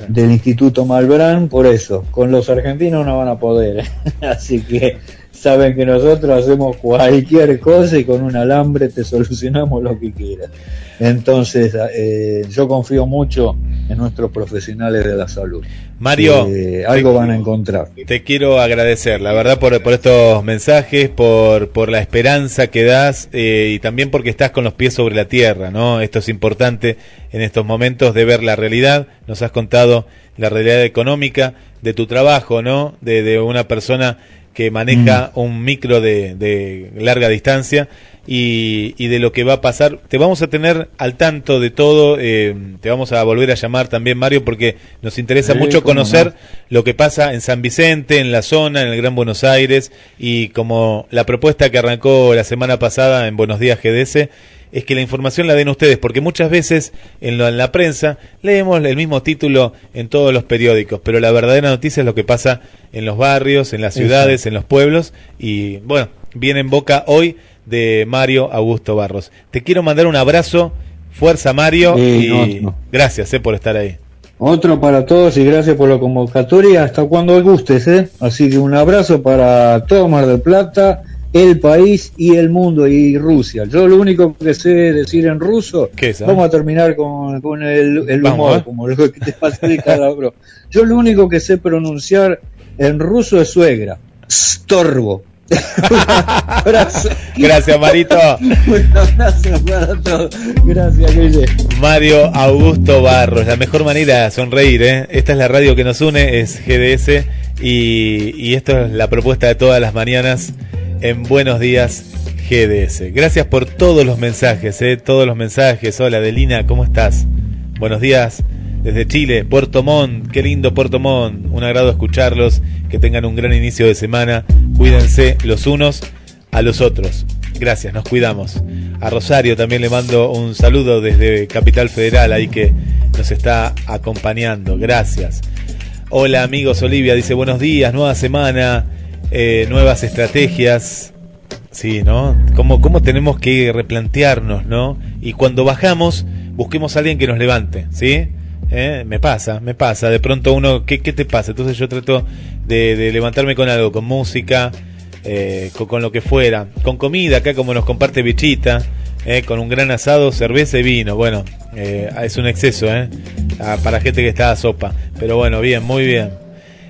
Speaker 6: del Instituto Malbrán, por eso, con los argentinos no van a poder, [laughs] así que saben que nosotros hacemos cualquier cosa y con un alambre te solucionamos lo que quieras. Entonces, eh, yo confío mucho en nuestros profesionales de la salud.
Speaker 2: Mario,
Speaker 6: Eh, algo van a encontrar.
Speaker 2: Te quiero agradecer, la verdad, por, por estos mensajes, por, por la esperanza que das eh, y también porque estás con los pies sobre la tierra, ¿no? Esto es importante en estos momentos de ver la realidad. Nos has contado la realidad económica de tu trabajo, ¿no? De, de una persona que maneja un micro de, de larga distancia y, y de lo que va a pasar. Te vamos a tener al tanto de todo, eh, te vamos a volver a llamar también, Mario, porque nos interesa
Speaker 6: Sí,
Speaker 2: mucho conocer
Speaker 6: no.
Speaker 2: lo que pasa en San Vicente, en la zona, en el Gran Buenos Aires, y como la propuesta que arrancó la semana pasada en Buenos Días GDS, es que la información la den ustedes, porque muchas veces en, lo- en la prensa leemos el mismo título en todos los periódicos, pero la verdadera noticia es lo que pasa en los barrios, en las ciudades, en los pueblos, y bueno, viene en boca hoy de Mario Augusto Barros. Te quiero mandar un abrazo, fuerza Mario, y
Speaker 6: no, no.
Speaker 2: gracias eh, por estar ahí.
Speaker 6: Otro para todos y gracias por la convocatoria. Hasta cuando gustes, ¿eh? Así que un abrazo para todo Mar del Plata, el país y el mundo y Rusia. Yo lo único que sé decir en ruso,
Speaker 2: ¿Qué es, ah?
Speaker 6: vamos a terminar con, con el, el
Speaker 2: Vamos,
Speaker 6: humor,
Speaker 2: ¿eh?
Speaker 6: como lo que te facilita la bro. Yo lo único que sé pronunciar en ruso es suegra. Storbo. Abrazo.
Speaker 2: Gracias, Marito.
Speaker 6: Un abrazo para todos. Gracias, Guille.
Speaker 2: Mario Augusto Barros, la mejor manera de sonreír, ¿eh? Esta es la radio que nos une, es GDS, y, y esto es la propuesta de todas las mañanas en Buenos Días GDS. Gracias por todos los mensajes, ¿eh? Todos los mensajes. Hola, Delina, ¿cómo estás? Buenos días desde Chile, Puerto Montt, qué lindo Puerto Montt, un agrado escucharlos, que tengan un gran inicio de semana, cuídense los unos a los otros. Gracias, nos cuidamos. A Rosario también le mando un saludo desde Capital Federal, ahí que nos está acompañando. Gracias. Hola amigos, Olivia dice buenos días, nueva semana, eh, nuevas estrategias. Sí, ¿no? ¿Cómo, ¿Cómo tenemos que replantearnos, ¿no? Y cuando bajamos, busquemos a alguien que nos levante, ¿sí? ¿Eh? Me pasa, me pasa. De pronto uno, ¿qué, qué te pasa? Entonces yo trato de, levantarme con algo, con música, eh, con, lo que fuera, con comida, acá como nos comparte Bichita, eh, con un gran asado, cerveza y vino. Bueno, eh, es un exceso, ¿eh? Para gente que está a sopa. Pero bueno, bien, muy bien.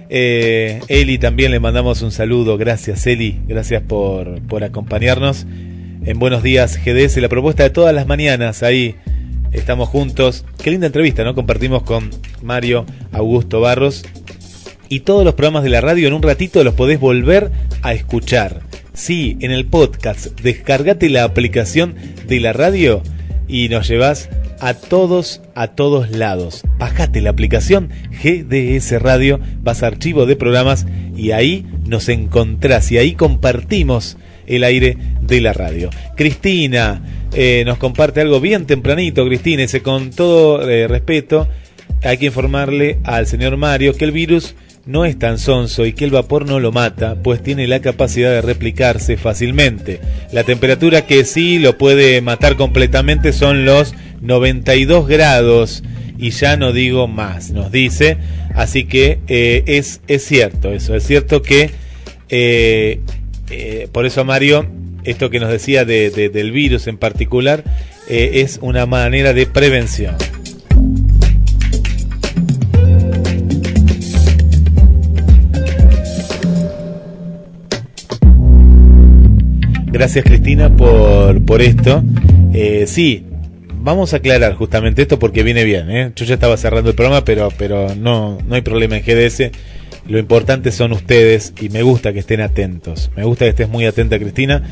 Speaker 2: Eli también le mandamos un saludo. Gracias, Eli. Gracias por, por acompañarnos en Buenos Días GDS. La propuesta de todas las mañanas ahí. Estamos juntos. Qué linda entrevista, ¿no? Compartimos con Mario Augusto Barros. Y todos los programas de la radio en un ratito los podés volver a escuchar. Sí, en el podcast. Descargate la aplicación de la radio y nos llevas a todos, a todos lados. Bajate la aplicación GDS Radio, vas a archivo de programas y ahí nos encontrás y ahí compartimos el aire de la radio. Cristina eh, nos comparte algo bien tempranito, Cristina, con todo eh, respeto, hay que informarle al señor Mario que el virus no es tan sonso y que el vapor no lo mata, pues tiene la capacidad de replicarse fácilmente. La temperatura que sí lo puede matar completamente son los 92 grados y ya no digo más, nos dice. Así que eh, es, es cierto eso, es cierto que eh, eh, por eso Mario, esto que nos decía de, de- del virus en particular, es una manera de prevención. Gracias Cristina por, por esto. Eh, sí, vamos a aclarar justamente esto porque viene bien. ¿eh? Yo ya estaba cerrando el programa, pero, pero no, no hay problema en GDS. Lo importante son ustedes y me gusta que estén atentos. Me gusta que estés muy atenta, Cristina.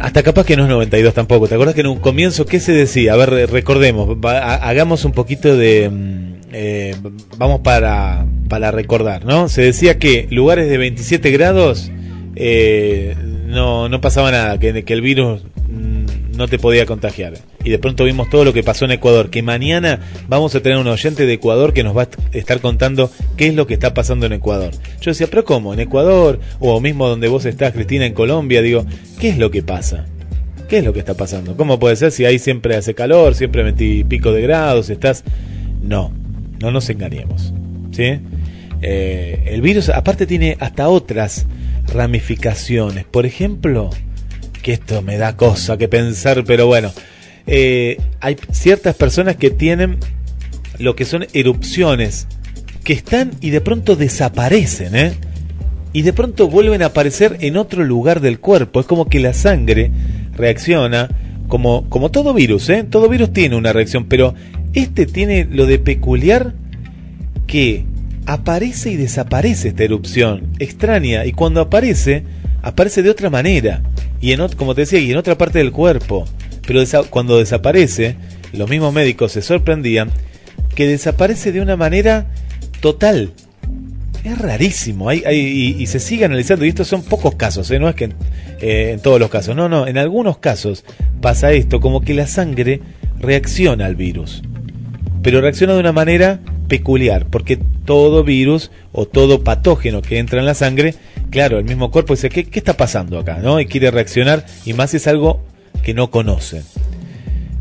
Speaker 2: Hasta capaz que no es 92 tampoco. ¿Te acuerdas que en un comienzo qué se decía? A ver, re- recordemos. Hagamos un poquito de... mm, eh, vamos para, para recordar, ¿no? Se decía que lugares de 27 grados eh, no, no pasaba nada, que, el virus mm, no te podía contagiar. Y de pronto vimos todo lo que pasó en Ecuador, que mañana vamos a tener un oyente de Ecuador que nos va a est- estar contando qué es lo que está pasando en Ecuador. Yo decía, pero ¿cómo? ¿En Ecuador? O mismo donde vos estás, Cristina, en Colombia, digo, ¿qué es lo que pasa? ¿Qué es lo que está pasando? ¿Cómo puede ser si ahí siempre hace calor, siempre 20 y pico de grados, estás... No, no nos engañemos. ¿Sí? Eh, el virus aparte tiene hasta otras ramificaciones. Por ejemplo, que esto me da cosa que pensar, pero bueno, eh, hay ciertas personas que tienen lo que son erupciones que están y de pronto desaparecen, ¿eh? Y de pronto vuelven a aparecer en otro lugar del cuerpo. Es como que la sangre reacciona como, como todo virus, ¿eh? Todo virus tiene una reacción, pero este tiene lo de peculiar que aparece y desaparece esta erupción extraña y cuando aparece aparece de otra manera y en como te decía y en otra parte del cuerpo. Pero cuando desaparece los mismos médicos se sorprendían que desaparece de una manera total. Es rarísimo hay, hay- y, y se sigue analizando y estos son pocos casos ¿eh? no es que en, eh, en todos los casos no no en algunos casos pasa esto como que la sangre reacciona al virus pero reacciona de una manera peculiar, porque todo virus o todo patógeno que entra en la sangre claro, el mismo cuerpo dice, ¿qué, qué está pasando acá? ¿no? Y quiere reaccionar, y más si es algo que no conoce.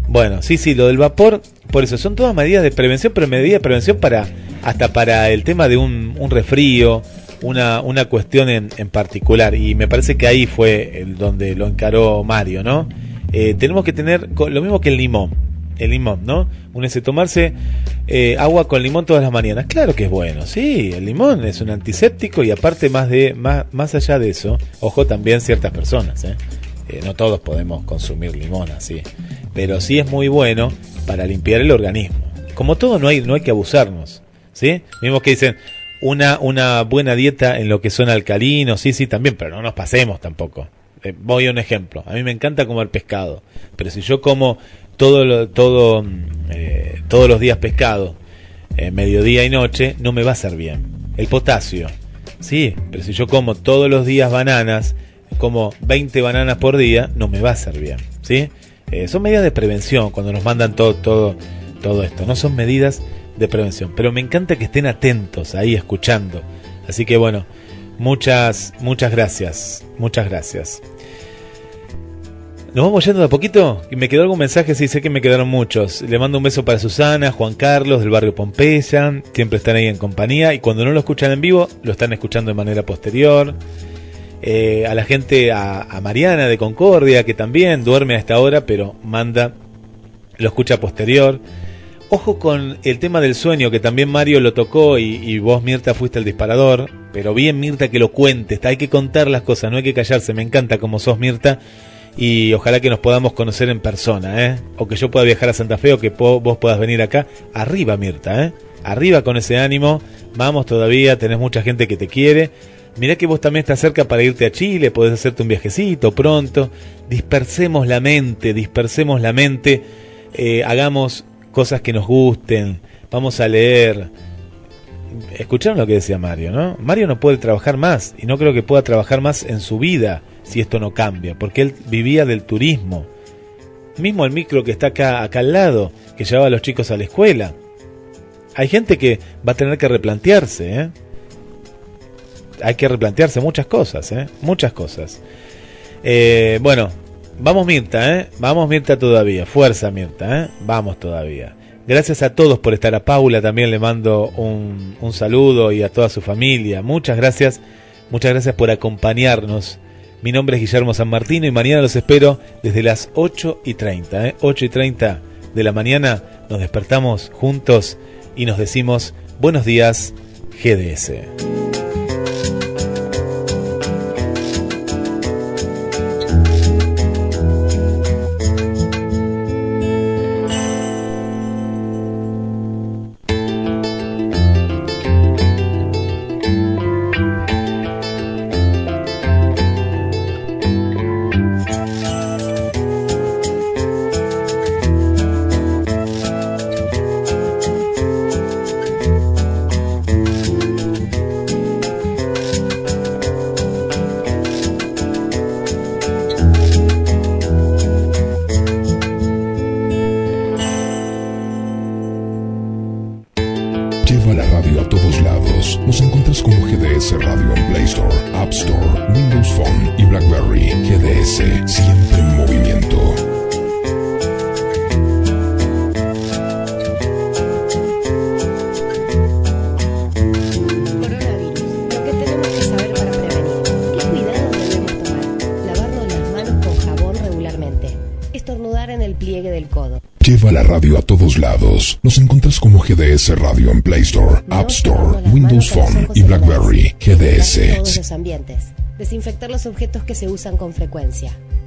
Speaker 2: Bueno, sí, sí, lo del vapor, por eso son todas medidas de prevención, pero medidas de prevención para hasta para el tema de un, resfrío, una, una cuestión en, particular. Y me parece que ahí fue el donde lo encaró Mario, ¿no? Eh, tenemos que tener lo mismo que el limón. El limón, ¿no? Uno dice tomarse eh, agua con limón todas las mañanas. Claro que es bueno, sí. El limón es un antiséptico y aparte más de más, más allá de eso, ojo también ciertas personas, ¿eh? Eh, no todos podemos consumir limón así, pero sí es muy bueno para limpiar el organismo. Como todo no hay no hay que abusarnos, ¿sí? Mismo que dicen una una buena dieta en lo que son alcalinos, sí, sí también, pero no nos pasemos tampoco. Eh, voy a un ejemplo. A mí me encanta comer pescado, pero si yo como todo todo mm, eh, todos los días pescado, eh, mediodía y noche, no me va a hacer bien. El potasio, sí, pero si yo como todos los días bananas, como 20 bananas por día, no me va a hacer bien, ¿sí? Eh, son medidas de prevención cuando nos mandan todo todo todo esto, no son medidas de prevención, pero me encanta que estén atentos ahí escuchando. Así que bueno, muchas muchas gracias, muchas gracias. Nos vamos yendo de a poquito. Y me quedó algún mensaje, sí, sé que me quedaron muchos. Le mando un beso para Susana, Juan Carlos, del barrio Pompeya. Siempre están ahí en compañía. Y cuando no lo escuchan en vivo, lo están escuchando de manera posterior. Eh, a la gente, a, a Mariana de Concordia, que también duerme a esta hora, pero manda, lo escucha posterior. Ojo con el tema del sueño, que también Mario lo tocó y, vos, Mirta, fuiste el disparador. Pero bien, Mirta, que lo cuentes. Hay que contar las cosas, no hay que callarse. Me encanta como sos, Mirta y ojalá que nos podamos conocer en persona, ¿eh? O que yo pueda viajar a Santa Fe o que vos puedas venir acá. Arriba, Mirta, ¿eh? Arriba con ese ánimo. Vamos todavía, tenés mucha gente que te quiere. Mirá que vos también estás cerca para irte a Chile, podés hacerte un viajecito pronto. Dispersemos la mente, dispersemos la mente. eh, hagamos cosas que nos gusten. Vamos a leer. Escucharon lo que decía Mario, ¿no? Mario no puede trabajar más y no creo que pueda trabajar más en su vida si esto no cambia, porque él vivía del turismo. Mismo el micro que está acá, acá al lado, que llevaba a los chicos a la escuela. Hay gente que va a tener que replantearse, ¿eh? Hay que replantearse muchas cosas, ¿eh? Muchas cosas. Eh, bueno, vamos Mirta, ¿eh? Vamos Mirta todavía. Fuerza Mirta, ¿eh? Vamos todavía. Gracias a todos por estar. A Paula también le mando un, un saludo y a toda su familia. Muchas gracias. Muchas gracias por acompañarnos. Mi nombre es Guillermo San Martino y mañana los espero desde las 8 y 30. ¿eh? 8 y 30 de la mañana nos despertamos juntos y nos decimos buenos días GDS.
Speaker 4: Radio en Play Store, App Store, Windows Phone y BlackBerry. GDS, siempre en movimiento. Lleva la radio a todos lados. Nos encuentras como GDS Radio en Play Store, App Store, Windows Phone y BlackBerry.
Speaker 17: todos
Speaker 4: GDS.
Speaker 17: los ambientes. Desinfectar los objetos que se usan con frecuencia.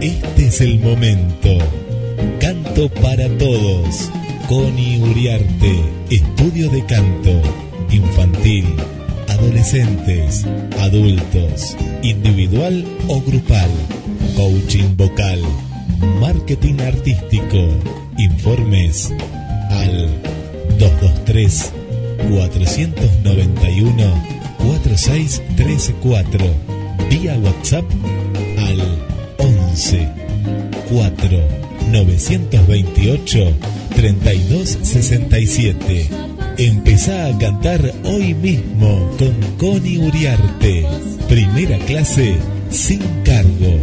Speaker 2: Este es el momento. Canto para todos. Connie Uriarte, estudio de canto, infantil, adolescentes, adultos, individual o grupal, coaching vocal, marketing artístico, informes al 223 491 4634 vía WhatsApp al 11 4 928 3267. Empezá a cantar hoy mismo con Connie Uriarte. Primera clase sin cargo.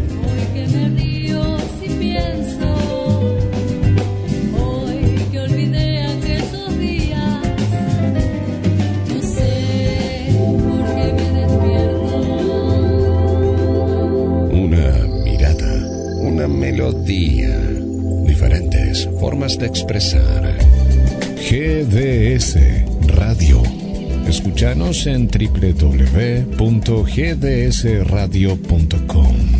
Speaker 16: Melodía, diferentes formas de expresar. GDS Radio. Escúchanos en www.gdsradio.com.